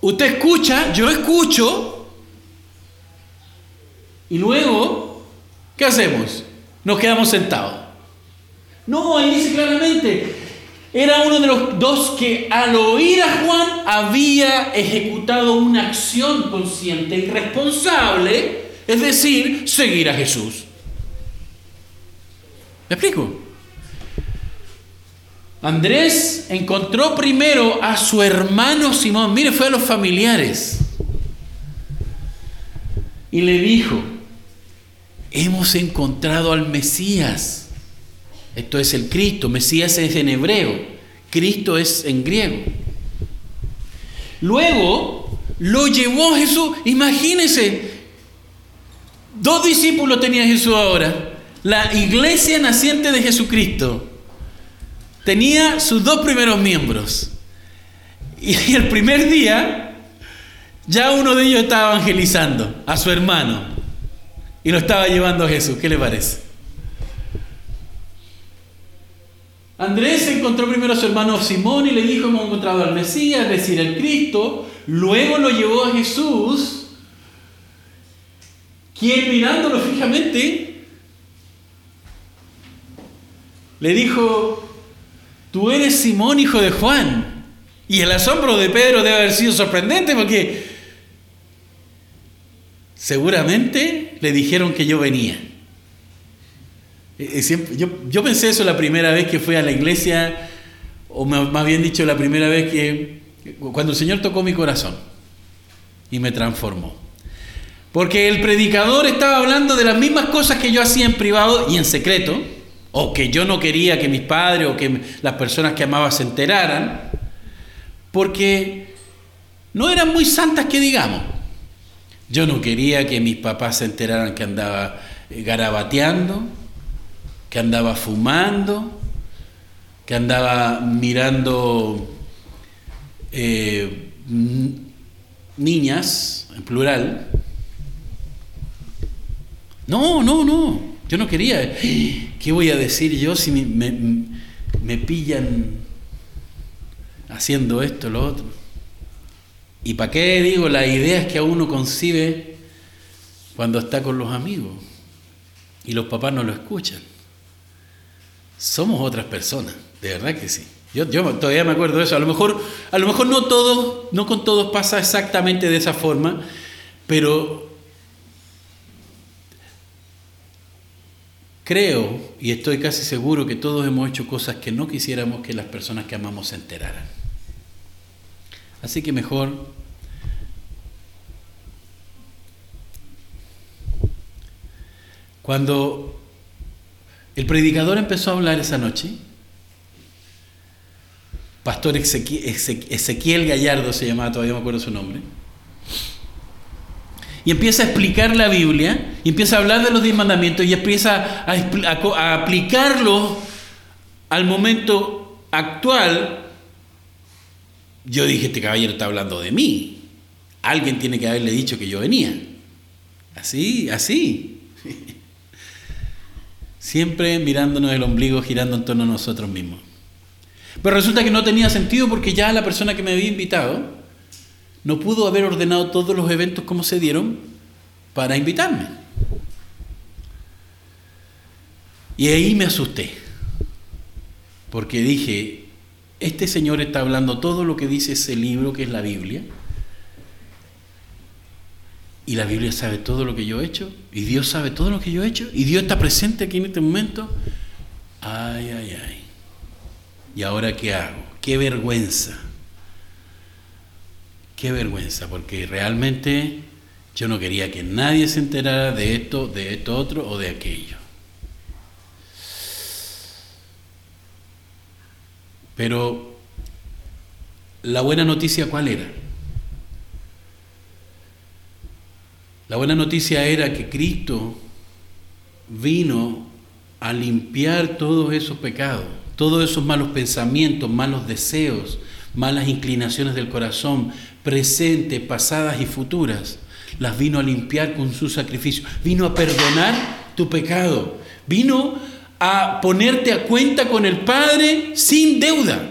Usted escucha, yo escucho, y luego, ¿qué hacemos? Nos quedamos sentados. No, ahí dice claramente, era uno de los dos que al oír a Juan había ejecutado una acción consciente y responsable, es decir, seguir a Jesús. ¿Me explico? Andrés encontró primero a su hermano Simón, mire, fue a los familiares, y le dijo, hemos encontrado al Mesías. Esto es el Cristo, Mesías es en hebreo, Cristo es en griego. Luego lo llevó Jesús, imagínense, dos discípulos tenía Jesús ahora, la iglesia naciente de Jesucristo tenía sus dos primeros miembros. Y *laughs* el primer día ya uno de ellos estaba evangelizando a su hermano y lo estaba llevando a Jesús. ¿Qué le parece? Andrés encontró primero a su hermano Simón y le dijo, hemos encontrado al Mesías, es decir, el Cristo. Luego lo llevó a Jesús, quien mirándolo fijamente, le dijo, tú eres Simón, hijo de Juan. Y el asombro de Pedro debe haber sido sorprendente porque seguramente le dijeron que yo venía. Eh, yo, yo, pensé eso la primera vez que fui a la iglesia, o más bien dicho, la primera vez que, cuando el Señor tocó mi corazón y me transformó. Porque el predicador estaba hablando de las mismas cosas que yo hacía en privado y en secreto, o que yo no quería que mis padres o que las personas que amaba se enteraran, porque no eran muy santas que digamos. Yo no quería que mis papás se enteraran que andaba garabateando, que andaba fumando, que andaba mirando eh, niñas, en plural. No, no, no, yo no quería. ¿Qué voy a decir yo si me, me pillan haciendo esto, lo otro? ¿Y para qué digo las ideas que a uno concibe cuando está con los amigos y los papás no lo escuchan? Somos otras personas, de verdad que sí. Yo, todavía me acuerdo de eso. A lo mejor, a lo mejor no todo, no con todos pasa exactamente de esa forma, pero creo y estoy casi seguro que todos hemos hecho cosas que no quisiéramos que las personas que amamos se enteraran. Así que mejor cuando el predicador empezó a hablar esa noche. Pastor Ezequiel, Gallardo se llamaba, todavía me acuerdo su nombre. Y empieza a explicar la Biblia, y empieza a hablar de los diez mandamientos, y empieza a, a aplicarlo al momento actual. Yo dije, este caballero está hablando de mí. Alguien tiene que haberle dicho que yo venía. Así, así. *laughs* Siempre mirándonos el ombligo, girando en torno a nosotros mismos. Pero resulta que no tenía sentido porque ya la persona que me había invitado no pudo haber ordenado todos los eventos como se dieron para invitarme. Y ahí me asusté. Porque dije, este señor está hablando todo lo que dice ese libro que es la Biblia y la Biblia sabe todo lo que yo he hecho. Y Dios sabe todo lo que yo he hecho. Y Dios está presente aquí en este momento. Ay, ay, ay. ¿Y ahora qué hago? Qué vergüenza. Qué vergüenza, porque realmente yo no quería que nadie se enterara de esto, de esto otro o de aquello. Pero la buena noticia cuál era? La buena noticia era que Cristo vino a limpiar todos esos pecados, todos esos malos pensamientos, malos deseos, malas inclinaciones del corazón, presentes, pasadas y futuras. Las vino a limpiar con su sacrificio. Vino a perdonar tu pecado. Vino a ponerte a cuenta con el Padre sin deuda.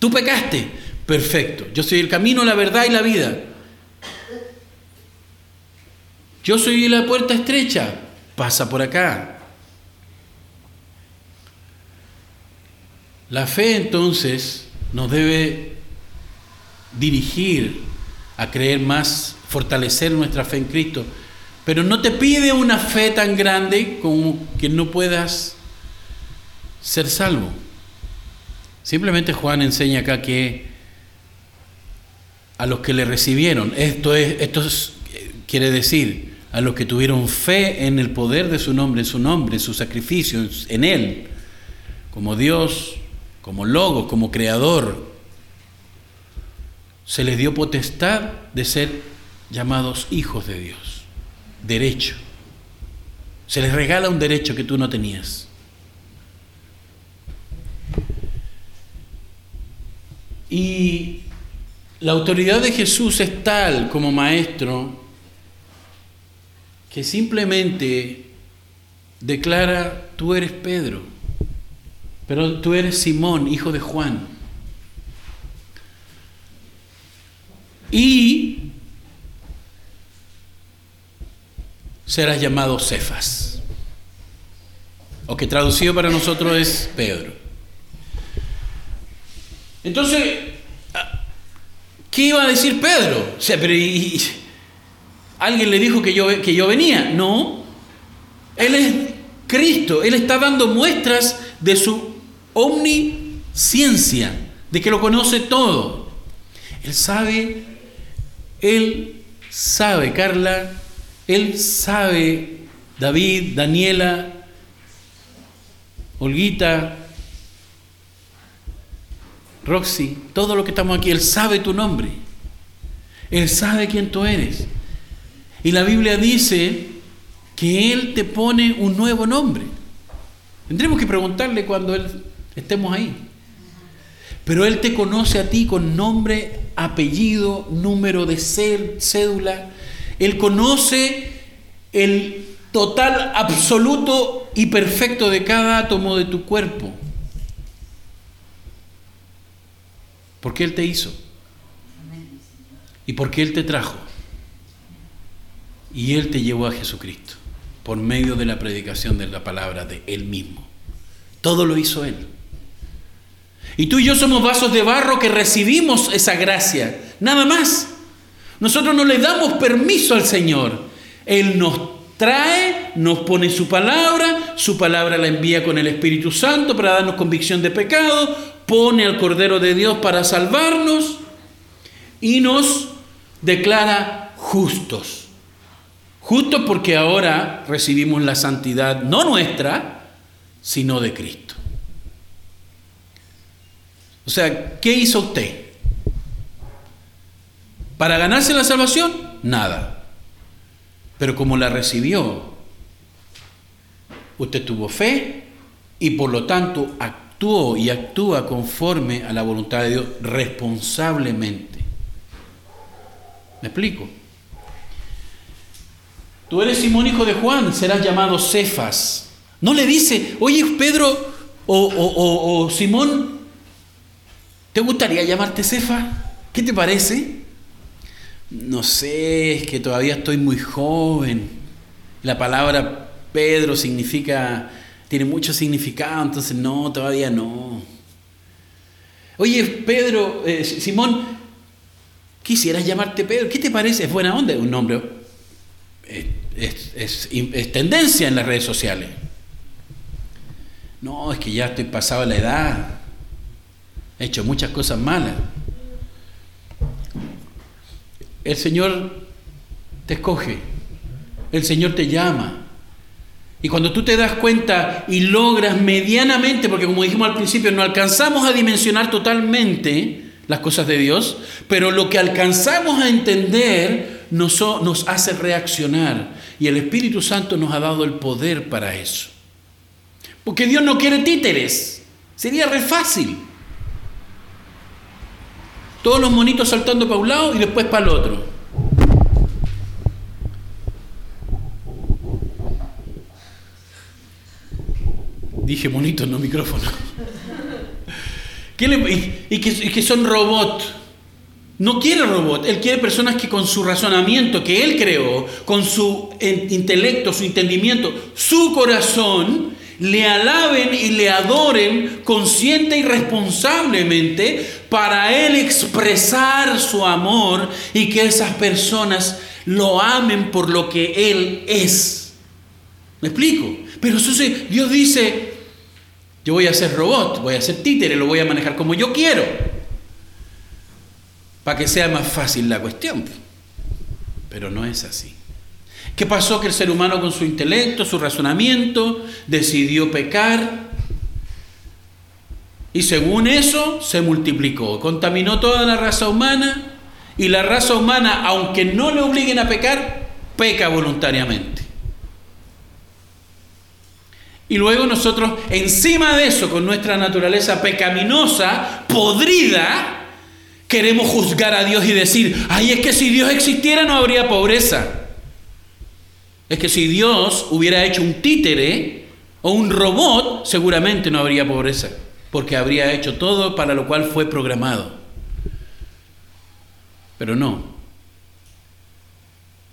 Tú pecaste. Perfecto. Yo soy el camino, la verdad y la vida. Yo soy la puerta estrecha. Pasa por acá. La fe entonces nos debe dirigir a creer más, fortalecer nuestra fe en Cristo, pero no te pide una fe tan grande como que no puedas ser salvo. Simplemente Juan enseña acá que a los que le recibieron, esto es, esto quiere decir a los que tuvieron fe en el poder de su nombre, en su nombre, en su sacrificio, en él, como Dios, como logo, como creador, se les dio potestad de ser llamados hijos de Dios. Derecho. Se les regala un derecho que tú no tenías. Y la autoridad de Jesús es tal como maestro que simplemente declara, tú eres Pedro pero tú eres Simón, hijo de Juan. Y serás llamado Cefas, o que traducido para nosotros es Pedro. Entonces, ¿qué iba a decir Pedro? O sea, pero ¿alguien le dijo que yo, que yo venía? No, él es Cristo, él está dando muestras de su omnisciencia, de que lo conoce todo. Él sabe, él sabe, Carla, él sabe, David, Daniela, Olguita, Roxy, todo lo que estamos aquí, Él sabe tu nombre. Él sabe quién tú eres. Y la Biblia dice que Él te pone un nuevo nombre. Tendremos que preguntarle cuando Él estemos ahí. Pero Él te conoce a ti con nombre, apellido, número de cédula. Él conoce el total, absoluto y perfecto de cada átomo de tu cuerpo. Porque Él te hizo. Y porque Él te trajo. Y Él te llevó a Jesucristo por medio de la predicación de la palabra de Él mismo. Todo lo hizo Él. Y tú y yo somos vasos de barro que recibimos esa gracia. Nada más. Nosotros no le damos permiso al Señor. Él nos trae, nos pone su palabra, su palabra la envía con el Espíritu Santo para darnos convicción de pecado, pone al Cordero de Dios para salvarnos y nos declara justos. Justos porque ahora recibimos la santidad no nuestra, sino de Cristo. O sea, ¿qué hizo usted? ¿Para ganarse la salvación? Nada. Pero como la recibió, usted tuvo fe y por lo tanto actuó y actúa conforme a la voluntad de Dios responsablemente. ¿Me explico? Tú eres Simón hijo de Juan, serás llamado Cefas. No le dice, oye Pedro o, o Simón, ¿Te gustaría llamarte Cefa? ¿Qué te parece? No sé, es que todavía estoy muy joven. La palabra Pedro significa, tiene mucho significado, entonces no, todavía no. Oye, Pedro, eh, Simón, quisieras llamarte Pedro, ¿qué te parece? Es buena onda, un nombre. Es tendencia en las redes sociales. No, es que ya estoy pasado la edad hecho muchas cosas malas. El Señor te escoge, el Señor te llama. Y cuando tú te das cuenta y logras medianamente, porque como dijimos al principio, no alcanzamos a dimensionar totalmente las cosas de Dios, pero lo que alcanzamos a entender nos hace reaccionar y el Espíritu Santo nos ha dado el poder para eso. Porque Dios no quiere títeres, sería re fácil. Todos los monitos saltando para un lado y después para el otro. Dije monitos, no micrófono. *laughs* y, que, son robots. No quiere robot, él quiere personas que con su razonamiento que él creó, con su intelecto, su entendimiento, su corazón, le alaben y le adoren consciente y responsablemente para él expresar su amor y que esas personas lo amen por lo que él es. ¿Me explico? Pero Dios dice, yo voy a ser robot, voy a ser títere, lo voy a manejar como yo quiero. Para que sea más fácil la cuestión. Pero no es así. ¿Qué pasó? Que el ser humano con su intelecto, su razonamiento, decidió pecar. Y según eso se multiplicó. Contaminó toda la raza humana. Y la raza humana, aunque no le obliguen a pecar, peca voluntariamente. Y luego nosotros, encima de eso, con nuestra naturaleza pecaminosa, podrida, queremos juzgar a Dios y decir, ay, es que si Dios existiera no habría pobreza. Es que si Dios hubiera hecho un títere o un robot, seguramente no habría pobreza, porque habría hecho todo para lo cual fue programado. Pero no.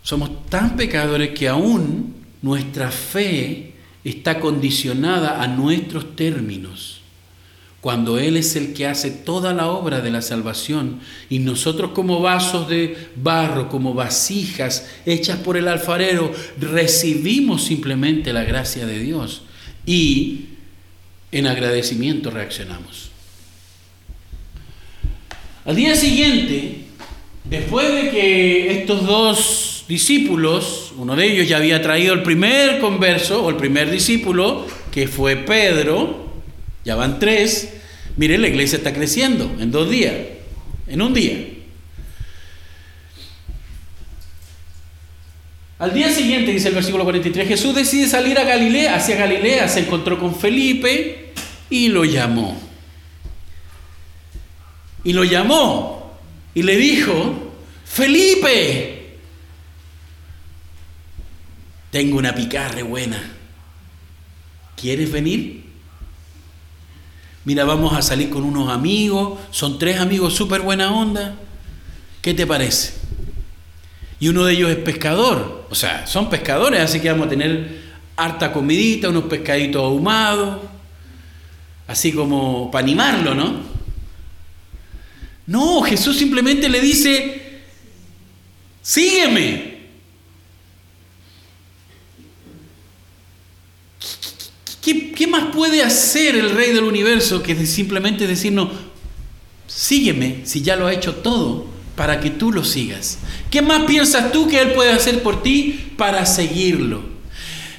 Somos tan pecadores que aún nuestra fe está condicionada a nuestros términos. Cuando Él es el que hace toda la obra de la salvación y nosotros como vasos de barro, como vasijas hechas por el alfarero, recibimos simplemente la gracia de Dios y en agradecimiento reaccionamos. Al día siguiente, después de que estos dos discípulos, uno de ellos ya había traído el primer converso o el primer discípulo, que fue Pedro, ya van tres, mire, la iglesia está creciendo en dos días, en un día. Al día siguiente, dice el versículo 43, Jesús decide salir a Galilea, hacia Galilea, se encontró con Felipe y lo llamó. Y lo llamó y le dijo, Felipe, tengo una picarre buena. ¿Quieres venir? Mira, vamos a salir con unos amigos. Son tres amigos súper buena onda. ¿Qué te parece? Y uno de ellos es pescador. O sea, son pescadores, así que vamos a tener harta comidita, unos pescaditos ahumados. Así como para animarlo, ¿no? No, Jesús simplemente le dice, sígueme. ¿Qué, más puede hacer el Rey del Universo que simplemente decirnos, sígueme si ya lo ha hecho todo para que tú lo sigas? ¿Qué más piensas tú que Él puede hacer por ti para seguirlo?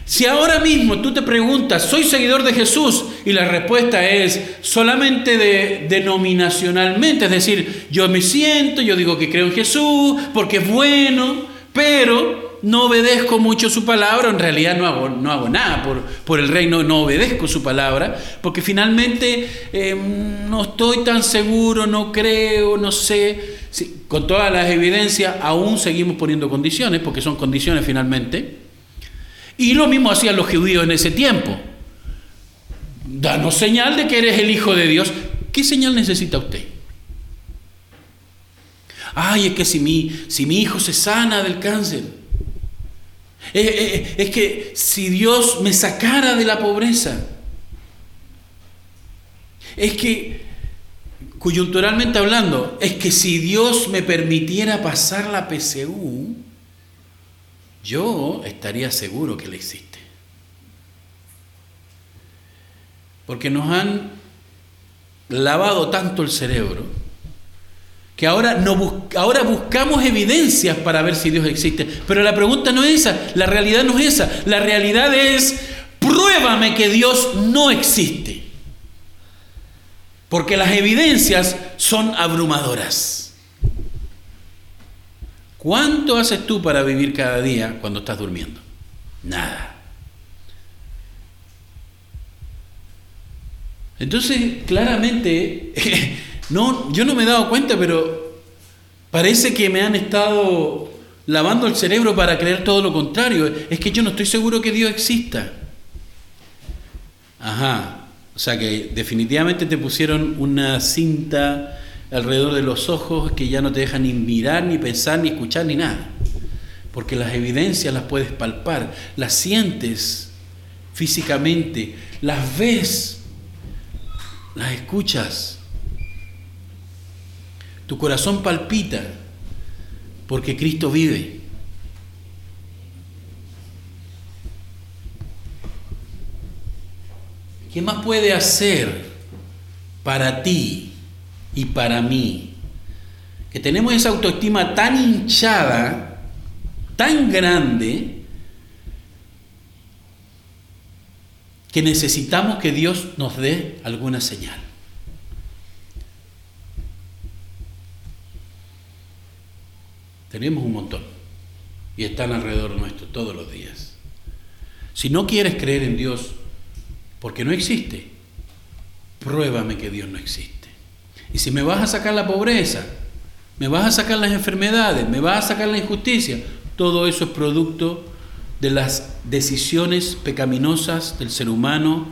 Si ahora mismo tú te preguntas, ¿soy seguidor de Jesús? Y la respuesta es solamente de, denominacionalmente, es decir, yo me siento, yo digo que creo en Jesús porque es bueno, pero no obedezco mucho su palabra, en realidad no hago, no hago nada por, por el reino, no obedezco su palabra, porque finalmente em, no estoy tan seguro, no creo, no sé. con todas las evidencias, aún seguimos poniendo condiciones, porque son condiciones finalmente. Y lo mismo hacían los judíos en ese tiempo. Danos señal de que eres el Hijo de Dios. ¿Qué señal necesita usted? Ay, es que si mi, si mi hijo se sana del cáncer, es que si Dios me sacara de la pobreza, es que, coyunturalmente hablando, es que si Dios me permitiera pasar la PCU, yo estaría seguro que Él existe. Porque nos han lavado tanto el cerebro que ahora, no ahora buscamos evidencias para ver si Dios existe. Pero la pregunta no es esa, la realidad no es esa. La realidad es, pruébame que Dios no existe. Porque las evidencias son abrumadoras. ¿Cuánto haces tú para vivir cada día cuando estás durmiendo? Nada. Entonces, claramente, *laughs* no, yo no me he dado cuenta, pero parece que me han estado lavando el cerebro para creer todo lo contrario. Es que yo no estoy seguro que Dios exista. Ajá. O sea que definitivamente te pusieron una cinta alrededor de los ojos que ya no te dejan ni mirar, ni pensar, ni escuchar, ni nada. Porque las evidencias las puedes palpar, las sientes físicamente, las ves las escuchas. Tu corazón palpita porque Cristo vive. ¿Qué más puede hacer para ti y para mí? Que tenemos esa autoestima tan hinchada, tan grande, que necesitamos que Dios nos dé alguna señal. Tenemos un montón y están alrededor nuestro todos los días. Si no quieres creer en Dios porque no existe, pruébame que Dios no existe. Y si me vas a sacar la pobreza, me vas a sacar las enfermedades, me vas a sacar la injusticia, todo eso es producto de las decisiones pecaminosas del ser humano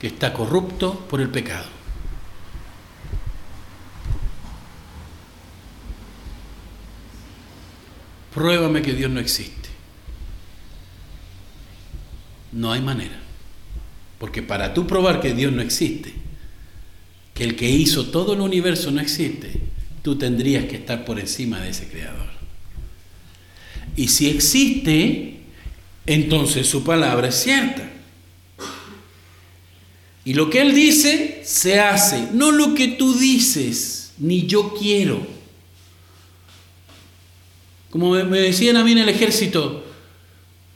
que está corrupto por el pecado. Pruébame que Dios no existe. No hay manera. Porque para tú probar que Dios no existe, que el que hizo todo el universo no existe, tú tendrías que estar por encima de ese creador. Y si existe, entonces su palabra es cierta. Y lo que Él dice, se hace. No lo que tú dices, ni yo quiero. Como me decían a mí en el ejército,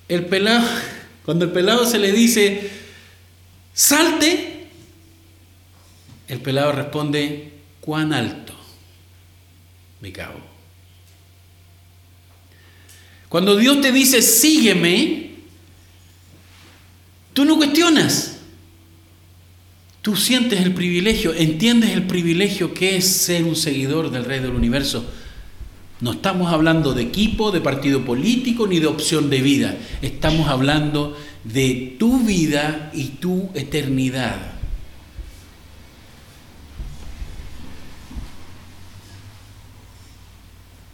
el pelado, *laughs* cuando el pelado se le dice, salte, el pelado responde, ¿cuán alto? Me cago. Cuando Dios te dice, sígueme, tú no cuestionas. Tú sientes el privilegio, entiendes el privilegio que es ser un seguidor del Rey del Universo. No estamos hablando de equipo, de partido político, ni de opción de vida. Estamos hablando de tu vida y tu eternidad.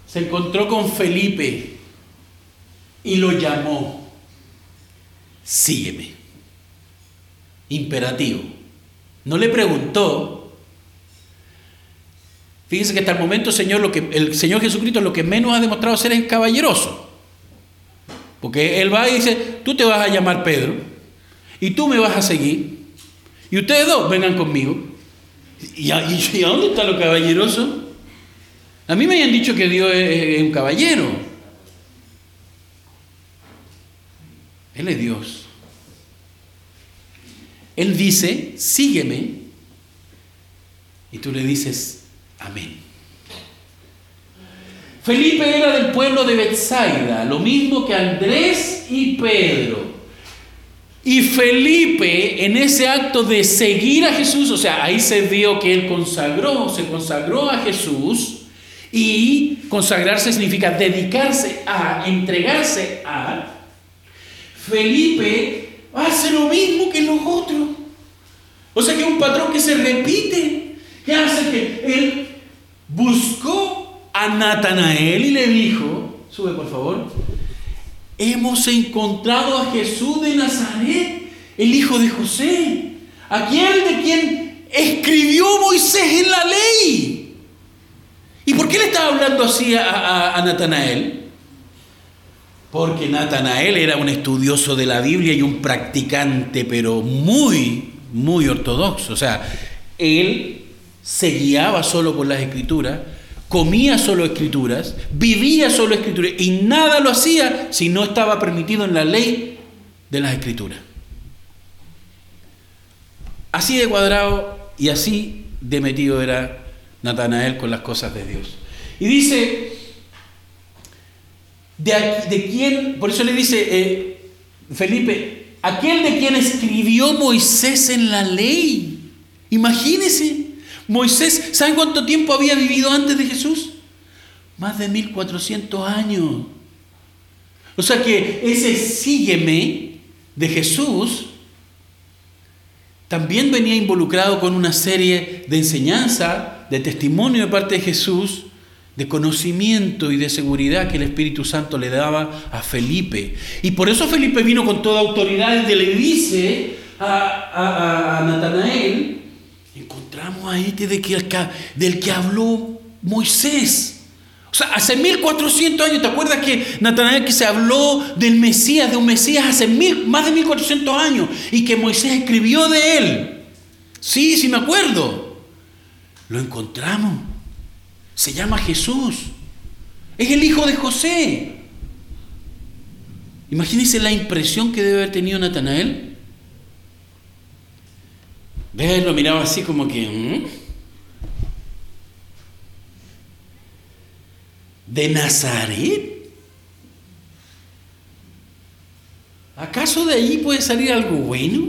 Se encontró con Felipe y lo llamó, sígueme. Imperativo. No le preguntó. Fíjense que hasta el momento Señor, lo que, el Señor Jesucristo lo que menos ha demostrado ser es caballeroso. Porque Él va y dice, tú te vas a llamar Pedro y tú me vas a seguir y ustedes dos vengan conmigo. ¿Y a, dónde está lo caballeroso? A mí me habían dicho que Dios es un caballero. Él es Dios. Él dice, sígueme. Y tú le dices, amén. Felipe era del pueblo de Bethsaida, lo mismo que Andrés y Pedro. Y Felipe, en ese acto de seguir a Jesús, o sea, ahí se vio que él consagró, se consagró a Jesús. Y consagrarse significa dedicarse a, entregarse a. Felipe hace lo mismo que los otros. O sea que es un patrón que se repite, que hace que él buscó a Natanael y le dijo, sube por favor, hemos encontrado a Jesús de Nazaret, el hijo de José, aquel de quien escribió Moisés en la ley. ¿Y por qué le estaba hablando así a, Natanael? Porque Natanael era un estudioso de la Biblia y un practicante, pero muy, muy ortodoxo. O sea, él se guiaba solo por las escrituras, comía solo escrituras, vivía solo escrituras y nada lo hacía si no estaba permitido en la ley de las escrituras. Así de cuadrado y así de metido era Natanael con las cosas de Dios. Y dice, de, de quién, por eso le dice eh, Felipe, aquel de quien escribió Moisés en la ley. Imagínese, Moisés, ¿saben cuánto tiempo había vivido antes de Jesús? Más de 1400 años. O sea que ese sígueme de Jesús también venía involucrado con una serie de enseñanza, de testimonio de parte de Jesús, de conocimiento y de seguridad que el Espíritu Santo le daba a Felipe. Y por eso Felipe vino con toda autoridad y le dice a, Natanael, encontramos a este del que habló Moisés. O sea, hace 1400 años, ¿te acuerdas que Natanael que se habló del Mesías, de un Mesías hace más de 1400 años y que Moisés escribió de él? Sí, sí me acuerdo. Lo encontramos. Se llama Jesús. Es el hijo de José. Imagínense la impresión que debe haber tenido Natanael. Ve, lo miraba así como que... ¿De Nazaret? ¿Acaso de allí puede salir algo bueno?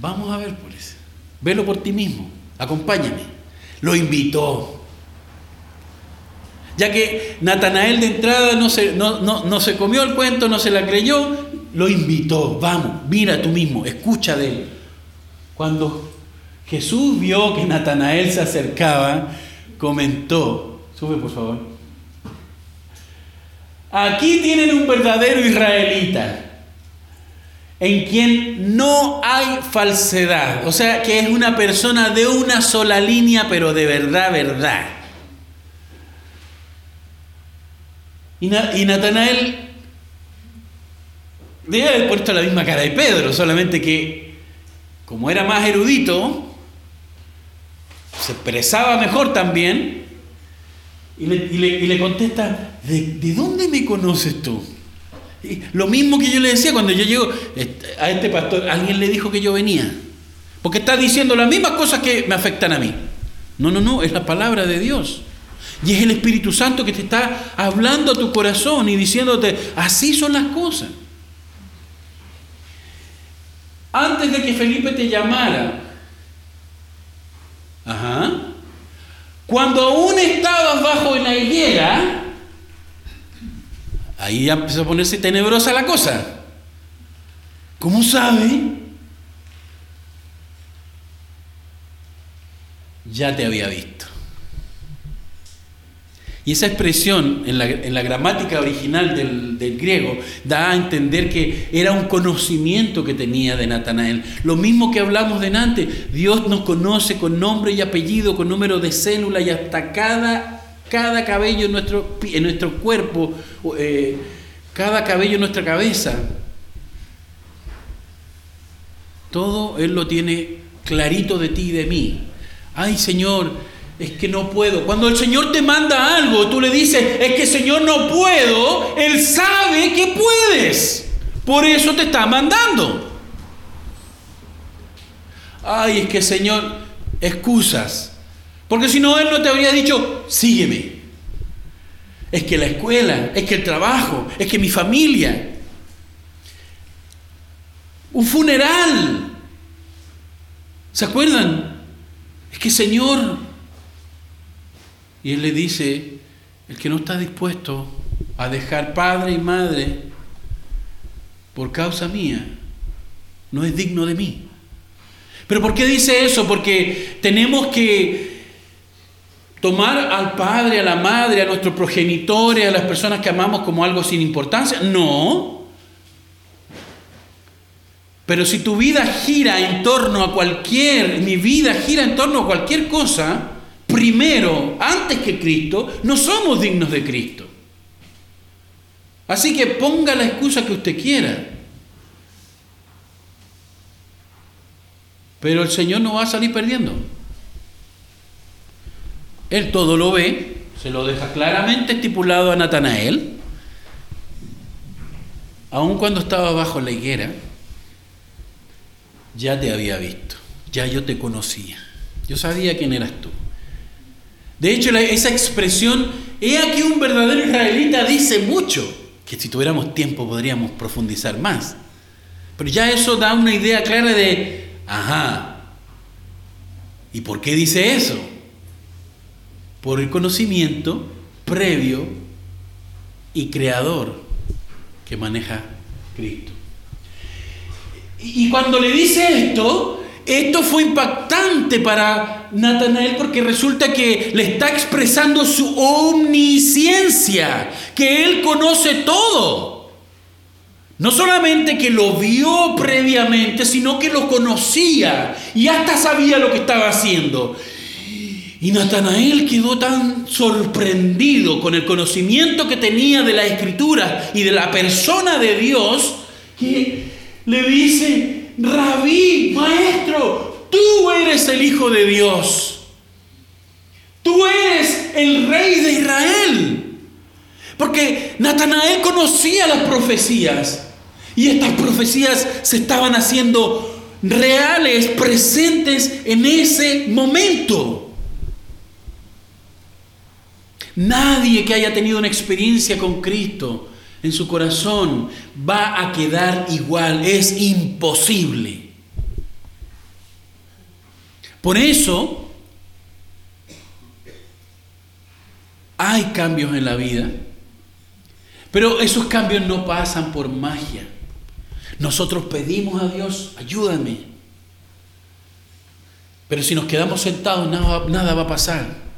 Vamos a ver por eso. Velo por ti mismo. Acompáñame. Lo invitó. Ya que Natanael de entrada no se, no, se comió el cuento, no se la creyó, lo invitó. Vamos, mira tú mismo, escucha de él. Cuando Jesús vio que Natanael se acercaba, comentó, sube por favor, aquí tienen un verdadero israelita en quien no hay falsedad, o sea que es una persona de una sola línea, pero de verdad, verdad. Y, Natanael debe haber puesto la misma cara de Pedro, solamente que como era más erudito, se expresaba mejor también, y le, contesta, ¿de dónde me conoces tú? Lo mismo que yo le decía cuando yo llego a este pastor, alguien le dijo que yo venía. Porque está diciendo las mismas cosas que me afectan a mí. No, no, no, es la palabra de Dios. Y es el Espíritu Santo que te está hablando a tu corazón y diciéndote, así son las cosas. Antes de que Felipe te llamara, ajá, cuando aún estabas bajo la higuera, Ahí ya empezó a ponerse tenebrosa la cosa. ¿Cómo sabe? Ya te había visto. Y esa expresión en la, gramática original del, griego da a entender que era un conocimiento que tenía de Natanael. Lo mismo que hablamos de antes, Dios nos conoce con nombre y apellido, con número de célula y hasta cada cada cabello en nuestro, en nuestro cuerpo, eh, cada cabello en nuestra cabeza. Todo Él lo tiene clarito de ti y de mí. Ay Señor, es que no puedo. Cuando el Señor te manda algo, tú le dices, es que Señor no puedo, Él sabe que puedes. Por eso te está mandando. Ay, es que Señor, excusas. Porque si no, Él no te habría dicho, sígueme. Es que la escuela, es que el trabajo, es que mi familia. Un funeral. ¿Se acuerdan? Es que Señor. Y Él le dice, el que no está dispuesto a dejar padre y madre por causa mía, no es digno de mí. ¿Pero por qué dice eso? Porque tenemos que tomar al padre, a la madre, a nuestros progenitores, a las personas que amamos como algo sin importancia. No. Pero si tu vida gira en torno a cualquier, mi vida gira en torno a cualquier cosa, primero, antes que Cristo, no somos dignos de Cristo. Así que ponga la excusa que usted quiera. Pero el Señor no va a salir perdiendo. Él todo lo ve, se lo deja claramente estipulado a Natanael. aun cuando estaba bajo la higuera, ya te había visto, ya yo te conocía, yo sabía quién eras tú. De hecho, esa expresión, he aquí un verdadero israelita, dice mucho, que si tuviéramos tiempo podríamos profundizar más. Pero ya eso da una idea clara de, ajá, ¿y por qué dice eso? Por el conocimiento previo y creador que maneja Cristo. Y cuando le dice esto, esto fue impactante para Natanael porque resulta que le está expresando su omnisciencia, que él conoce todo. No solamente que lo vio previamente, sino que lo conocía y hasta sabía lo que estaba haciendo. Y Natanael quedó tan sorprendido con el conocimiento que tenía de la escritura y de la persona de Dios que le dice, rabí, maestro, tú eres el Hijo de Dios. Tú eres el rey de Israel. Porque Natanael conocía las profecías y estas profecías se estaban haciendo reales, presentes en ese momento. Nadie que haya tenido una experiencia con Cristo en su corazón va a quedar igual. Es imposible. Por eso hay cambios en la vida, pero esos cambios no pasan por magia. Nosotros pedimos a Dios, ayúdame. Pero si nos quedamos sentados, nada, nada va a pasar.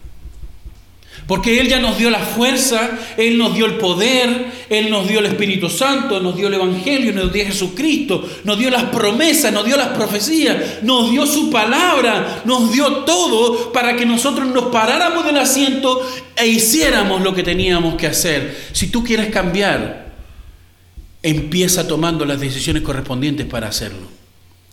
Porque Él ya nos dio la fuerza, Él nos dio el poder, Él nos dio el Espíritu Santo, nos dio el Evangelio, nos dio Jesucristo, nos dio las promesas, nos dio las profecías, nos dio su palabra, nos dio todo para que nosotros nos paráramos del asiento e hiciéramos lo que teníamos que hacer. Si tú quieres cambiar, empieza tomando las decisiones correspondientes para hacerlo.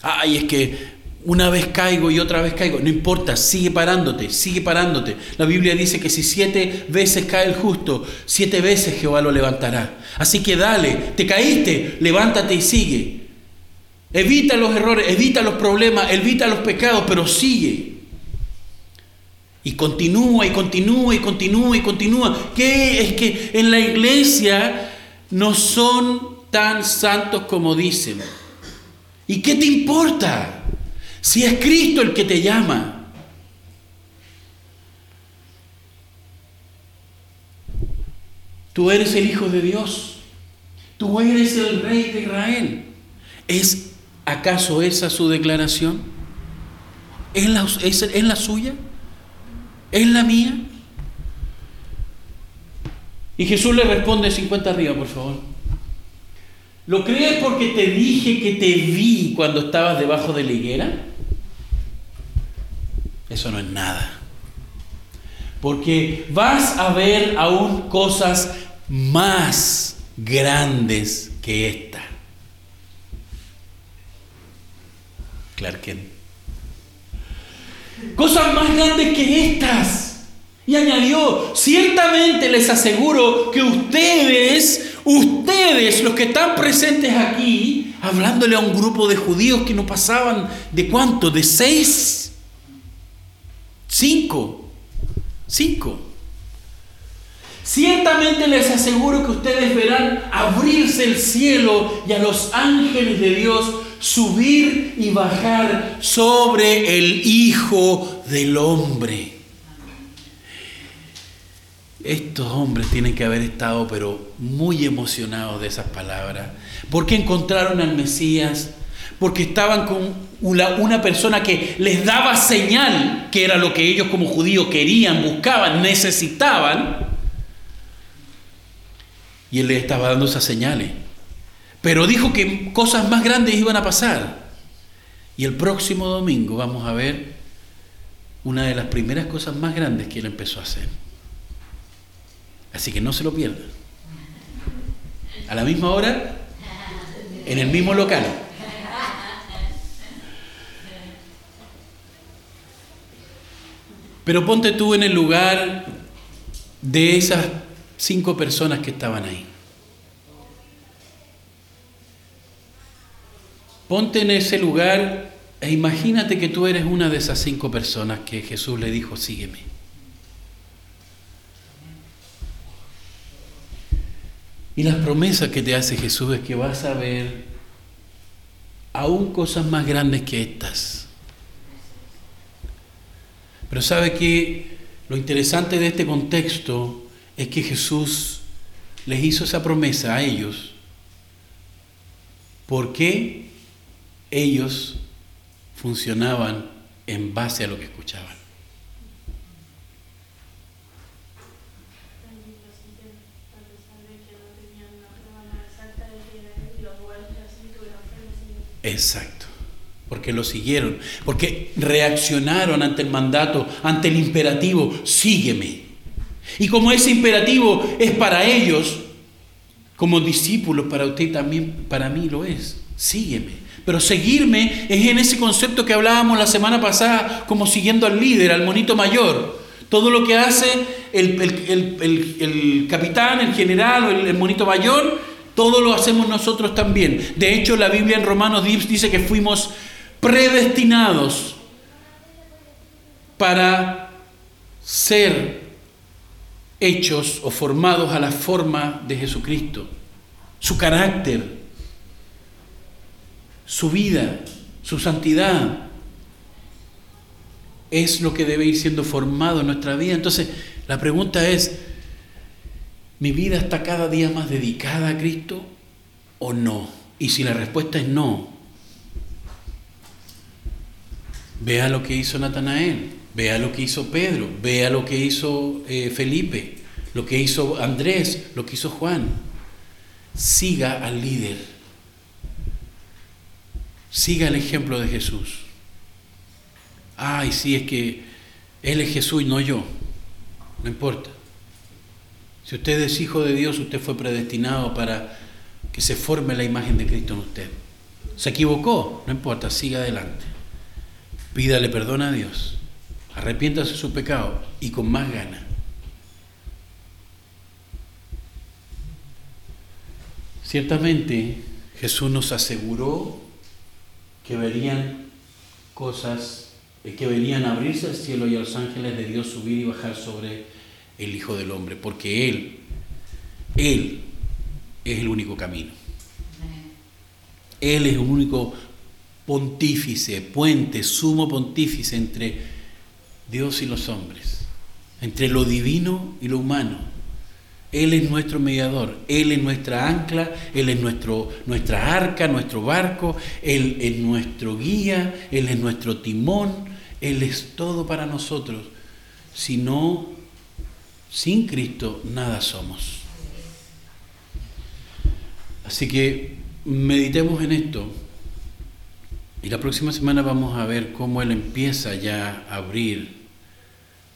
Ay, es que una vez caigo y otra vez caigo. No importa, sigue parándote, sigue parándote. La Biblia dice que si siete veces cae el justo, siete veces Jehová lo levantará. Así que dale, te caíste, levántate y sigue. Evita los errores, evita los problemas, evita los pecados, pero sigue. Y continúa y continúa y continúa y continúa. ¿Qué es que en la iglesia no son tan santos como dicen? ¿Y qué te importa? Si es Cristo el que te llama. Tú eres el Hijo de Dios. Tú eres el Rey de Israel. ¿Es acaso esa su declaración? ¿Es la, es la suya? ¿Es la mía? Y Jesús le responde 50 arriba, por favor. ¿Lo crees porque te dije que te vi cuando estabas debajo de la higuera? Eso no es nada. Porque vas a ver aún cosas más grandes que esta. Clark Kent. Cosas más grandes que estas. Y añadió, ciertamente les aseguro que ustedes, ustedes, los que están presentes aquí, hablándole a un grupo de judíos que no pasaban de cuánto, de seis Cinco. Cinco. Ciertamente les aseguro que ustedes verán abrirse el cielo y a los ángeles de Dios subir y bajar sobre el Hijo del Hombre. Estos hombres tienen que haber estado pero muy emocionados de esas palabras, porque encontraron al Mesías porque estaban con una, persona que les daba señal, que era lo que ellos como judíos querían, buscaban, necesitaban, y él les estaba dando esas señales. Pero dijo que cosas más grandes iban a pasar. Y el próximo domingo vamos a ver una de las primeras cosas más grandes que él empezó a hacer. Así que no se lo pierdan. A la misma hora, en el mismo local. Pero ponte tú en el lugar de esas cinco personas que estaban ahí. Ponte en ese lugar e imagínate que tú eres una de esas cinco personas que Jesús le dijo, sígueme. Y las promesas que te hace Jesús es que vas a ver aún cosas más grandes que estas. Pero sabe que lo interesante de este contexto es que Jesús les hizo esa promesa a ellos porque ellos funcionaban en base a lo que escuchaban. Exacto, porque lo siguieron, porque reaccionaron ante el mandato, ante el imperativo, sígueme. Y como ese imperativo es para ellos, como discípulos, para usted también, para mí lo es, sígueme. Pero seguirme es en ese concepto que hablábamos la semana pasada, como siguiendo al líder, al monito mayor. Todo lo que hace el, capitán, el general el monito mayor, todo lo hacemos nosotros también. De hecho, la Biblia en Romanos dice que fuimos predestinados para ser hechos o formados a la forma de Jesucristo. Su carácter, su vida, su santidad, es lo que debe ir siendo formado en nuestra vida. Entonces, la pregunta es, ¿mi vida está cada día más dedicada a Cristo o no? Y si la respuesta es no, vea lo que hizo Natanael, vea lo que hizo Pedro, vea lo que hizo eh, Felipe, lo que hizo Andrés, lo que hizo Juan. Siga al líder Siga el ejemplo de Jesús. Ay, sí, es que Él es Jesús y no yo. No importa. Si usted es hijo de Dios, usted fue predestinado para que se forme la imagen de Cristo en usted. Se equivocó, no importa, siga adelante. Pídale perdón a Dios. Arrepiéntase de su pecado y con más ganas. Ciertamente Jesús nos aseguró que verían cosas, eh, que venían a abrirse el cielo y a los ángeles de Dios subir y bajar sobre el Hijo del Hombre, porque Él, Él es el único camino. Él es el único pontífice, puente, sumo pontífice entre Dios y los hombres, entre lo divino y lo humano. Él es nuestro mediador, Él es nuestra ancla, Él es nuestro, nuestra arca, nuestro barco, Él es nuestro guía, Él es nuestro timón, Él es todo para nosotros. Si no, sin Cristo nada somos. Así que meditemos en esto y la próxima semana vamos a ver cómo Él empieza ya a abrir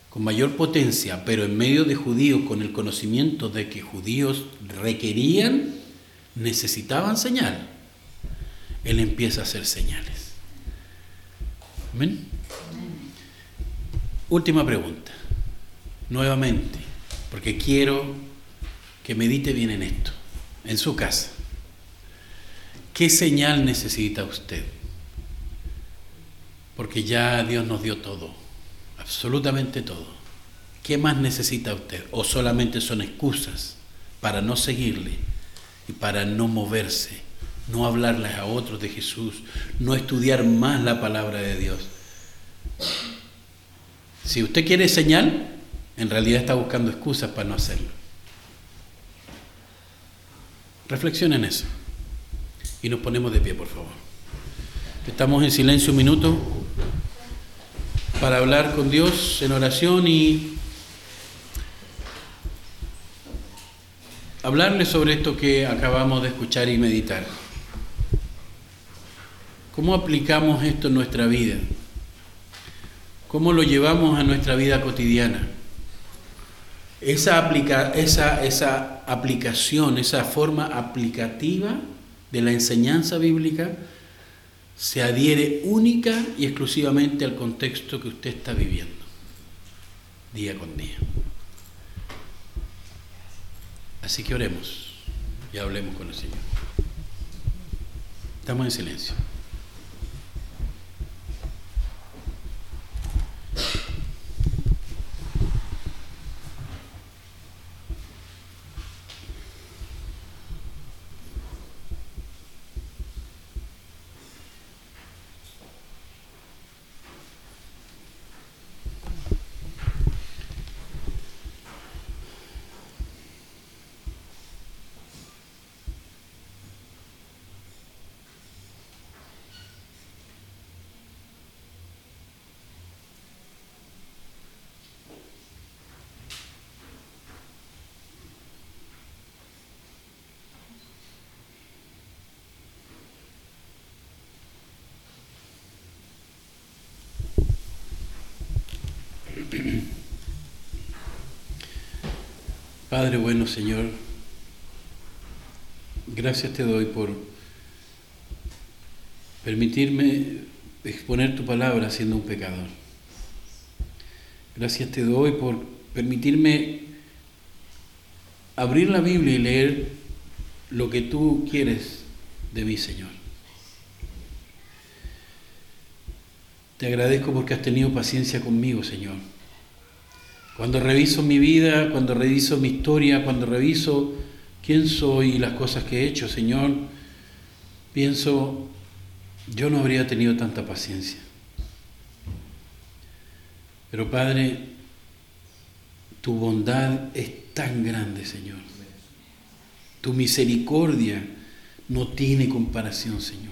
con mayor potencia, pero en medio de judíos con el conocimiento de que judíos requerían, necesitaban señal, Él empieza a hacer señales. Amén. Última pregunta, nuevamente, porque quiero que medite bien en esto, en su casa. ¿Qué señal necesita usted? Porque ya Dios nos dio todo absolutamente todo. ¿Qué más necesita usted? ¿O solamente son excusas para no seguirle y para no moverse, no hablarles a otros de Jesús, no estudiar más la palabra de Dios? Si usted quiere señal, en realidad está buscando excusas para no hacerlo. Reflexione en eso. Y nos ponemos de pie, por favor. Estamos en silencio un minuto para hablar con Dios en oración y hablarle sobre esto que acabamos de escuchar y meditar. ¿Cómo aplicamos esto en nuestra vida? ¿Cómo lo llevamos a nuestra vida cotidiana? Esa, aplica, esa, esa aplicación, esa forma aplicativa de la enseñanza bíblica se adhiere única y exclusivamente al contexto que usted está viviendo, día con día. Así que oremos y hablemos con el Señor. Estamos en silencio. Padre bueno, Señor, gracias te doy por permitirme exponer tu palabra siendo un pecador. Gracias te doy por permitirme abrir la Biblia y leer lo que tú quieres de mí, Señor. Te agradezco porque has tenido paciencia conmigo, Señor. Cuando reviso mi vida, cuando reviso mi historia, cuando reviso quién soy y las cosas que he hecho, Señor, pienso, yo no habría tenido tanta paciencia. Pero Padre, tu bondad es tan grande, Señor. Tu misericordia no tiene comparación, Señor.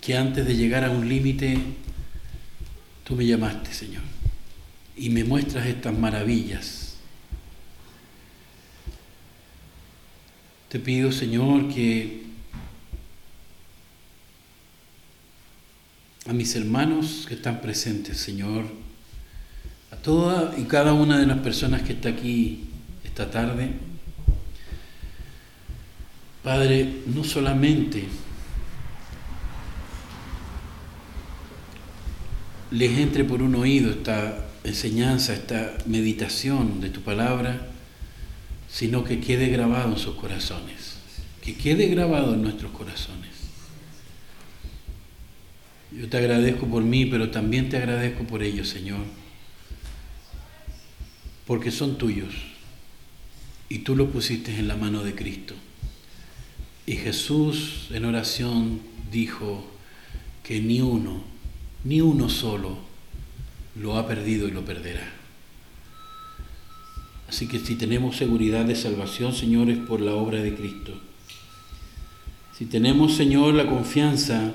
Que antes de llegar a un límite, tú me llamaste, Señor, y me muestras estas maravillas. Te pido, Señor, que a mis hermanos que están presentes, Señor, a toda y cada una de las personas que está aquí esta tarde, Padre, no solamente les entre por un oído esta enseñanza, esta meditación de tu palabra, sino que quede grabado en sus corazones, que quede grabado en nuestros corazones. Yo te agradezco por mí, pero también te agradezco por ellos, Señor, porque son tuyos y tú los pusiste en la mano de Cristo. Y Jesús en oración dijo que ni uno ni uno solo lo ha perdido y lo perderá. Así que si tenemos seguridad de salvación, Señor, es por la obra de Cristo. Si tenemos, Señor, la confianza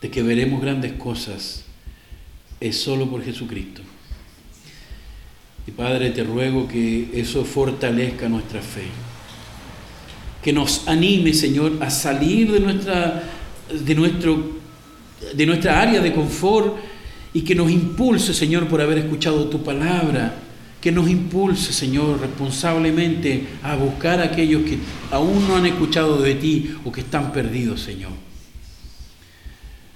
de que veremos grandes cosas, es solo por Jesucristo. Y Padre, te ruego que eso fortalezca nuestra fe. Que nos anime, Señor, a salir de, nuestra, de nuestro de nuestra área de confort y que nos impulse, Señor, por haber escuchado tu palabra, que nos impulse, Señor, responsablemente a buscar a aquellos que aún no han escuchado de ti o que están perdidos, Señor.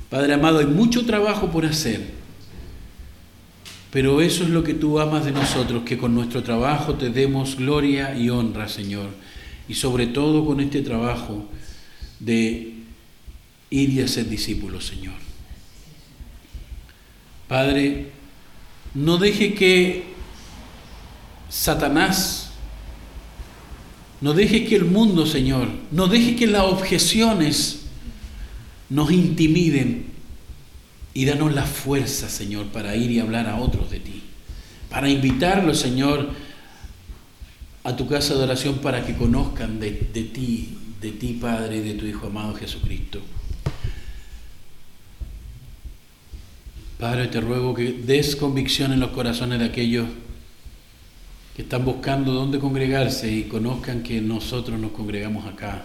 Padre amado, hay mucho trabajo por hacer, pero eso es lo que tú amas de nosotros, que con nuestro trabajo te demos gloria y honra, Señor, y sobre todo con este trabajo de ir y hacer discípulos, Señor. Padre, no deje que Satanás, no deje que el mundo, Señor, no deje que las objeciones nos intimiden y danos la fuerza, Señor, para ir y hablar a otros de ti, para invitarlos, Señor, a tu casa de oración para que conozcan de, de ti, de ti, Padre, y de tu Hijo amado Jesucristo. Padre, te ruego que des convicción en los corazones de aquellos que están buscando dónde congregarse y conozcan que nosotros nos congregamos acá,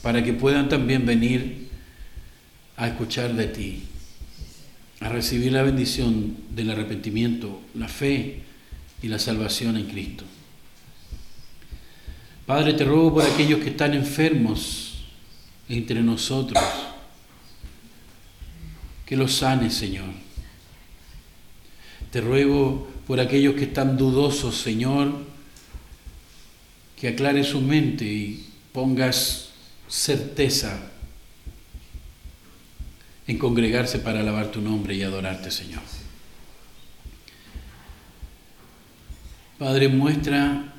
para que puedan también venir a escuchar de ti, a recibir la bendición del arrepentimiento, la fe y la salvación en Cristo. Padre, te ruego por aquellos que están enfermos entre nosotros, que los sanes, Señor te ruego por aquellos que están dudosos, Señor, que aclare su mente y pongas certeza en congregarse para alabar tu nombre y adorarte, Señor. Padre, muestra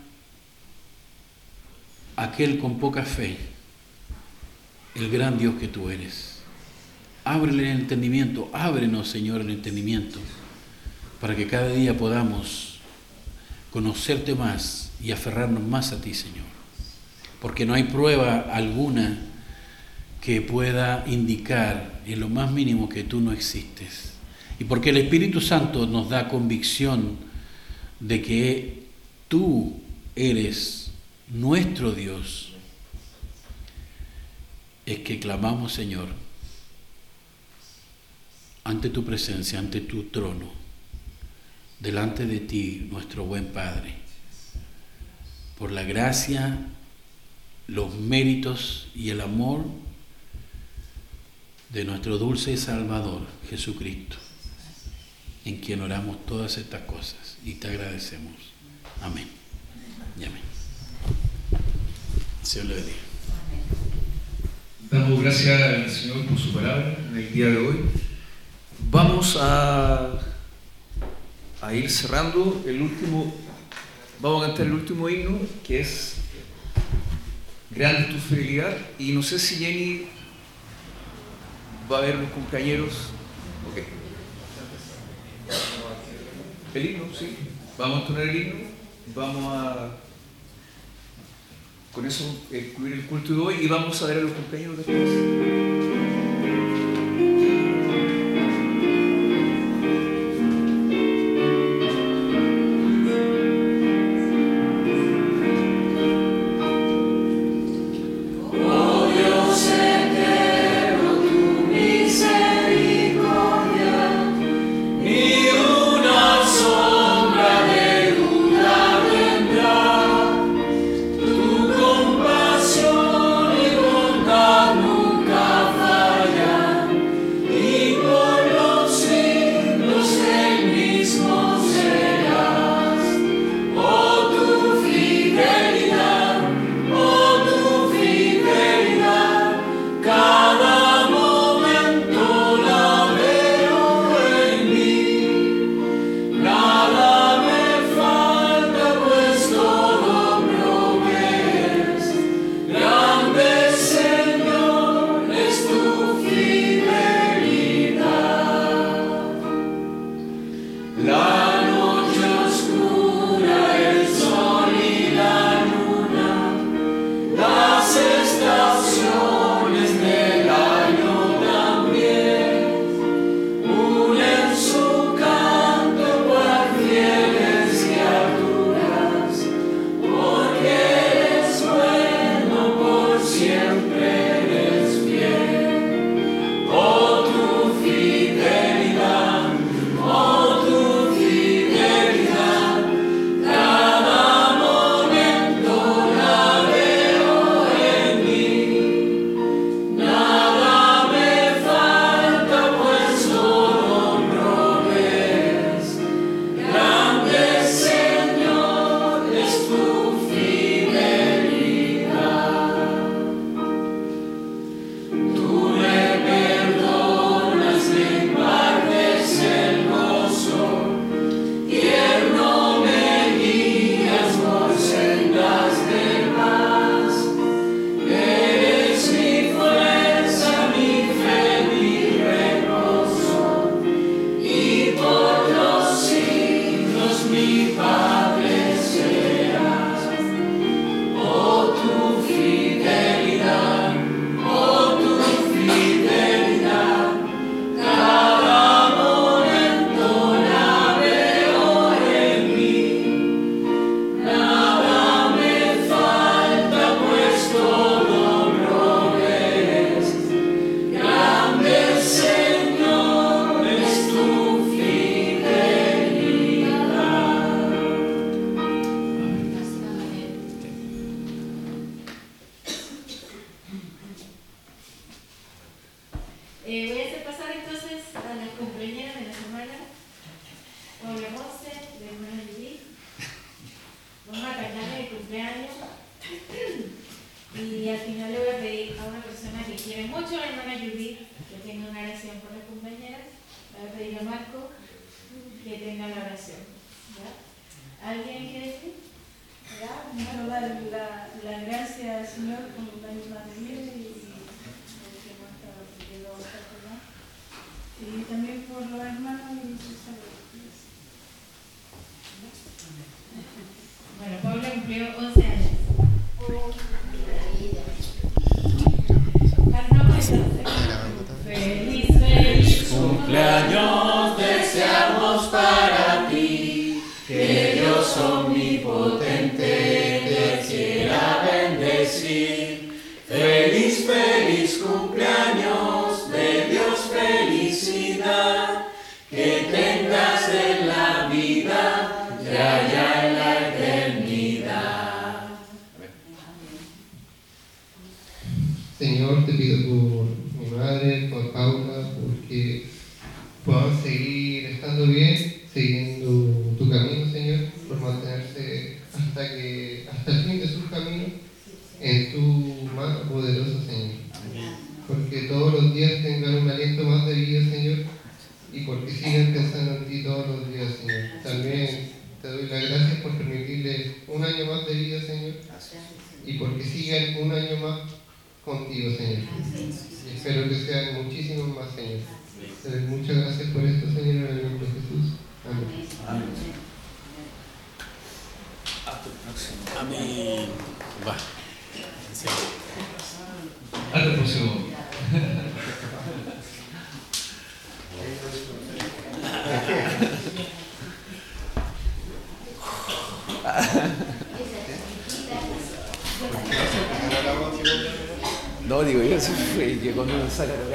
aquel con poca fe el gran Dios que tú eres. Ábrele el entendimiento, ábrenos, Señor, el entendimiento para que cada día podamos conocerte más y aferrarnos más a ti, Señor. Porque no hay prueba alguna que pueda indicar en lo más mínimo que tú no existes. Y porque el Espíritu Santo nos da convicción de que tú eres nuestro Dios, es que clamamos, Señor, ante tu presencia, ante tu trono delante de ti, nuestro buen Padre, por la gracia, los méritos y el amor de nuestro dulce Salvador, Jesucristo, en quien oramos todas estas cosas y te agradecemos. Amén. Y amén. Señor le bendiga. Damos gracias al Señor por su palabra en el día de hoy. Vamos a, a ir cerrando el último, vamos a cantar el último himno que es Grande tu fidelidad y no sé si Jenny va a ver los compañeros. Ok. El himno, sí. Vamos a entonar el himno. Vamos a con eso excluir el culto de hoy y vamos a ver a los compañeros después. No, digo yo, eso fue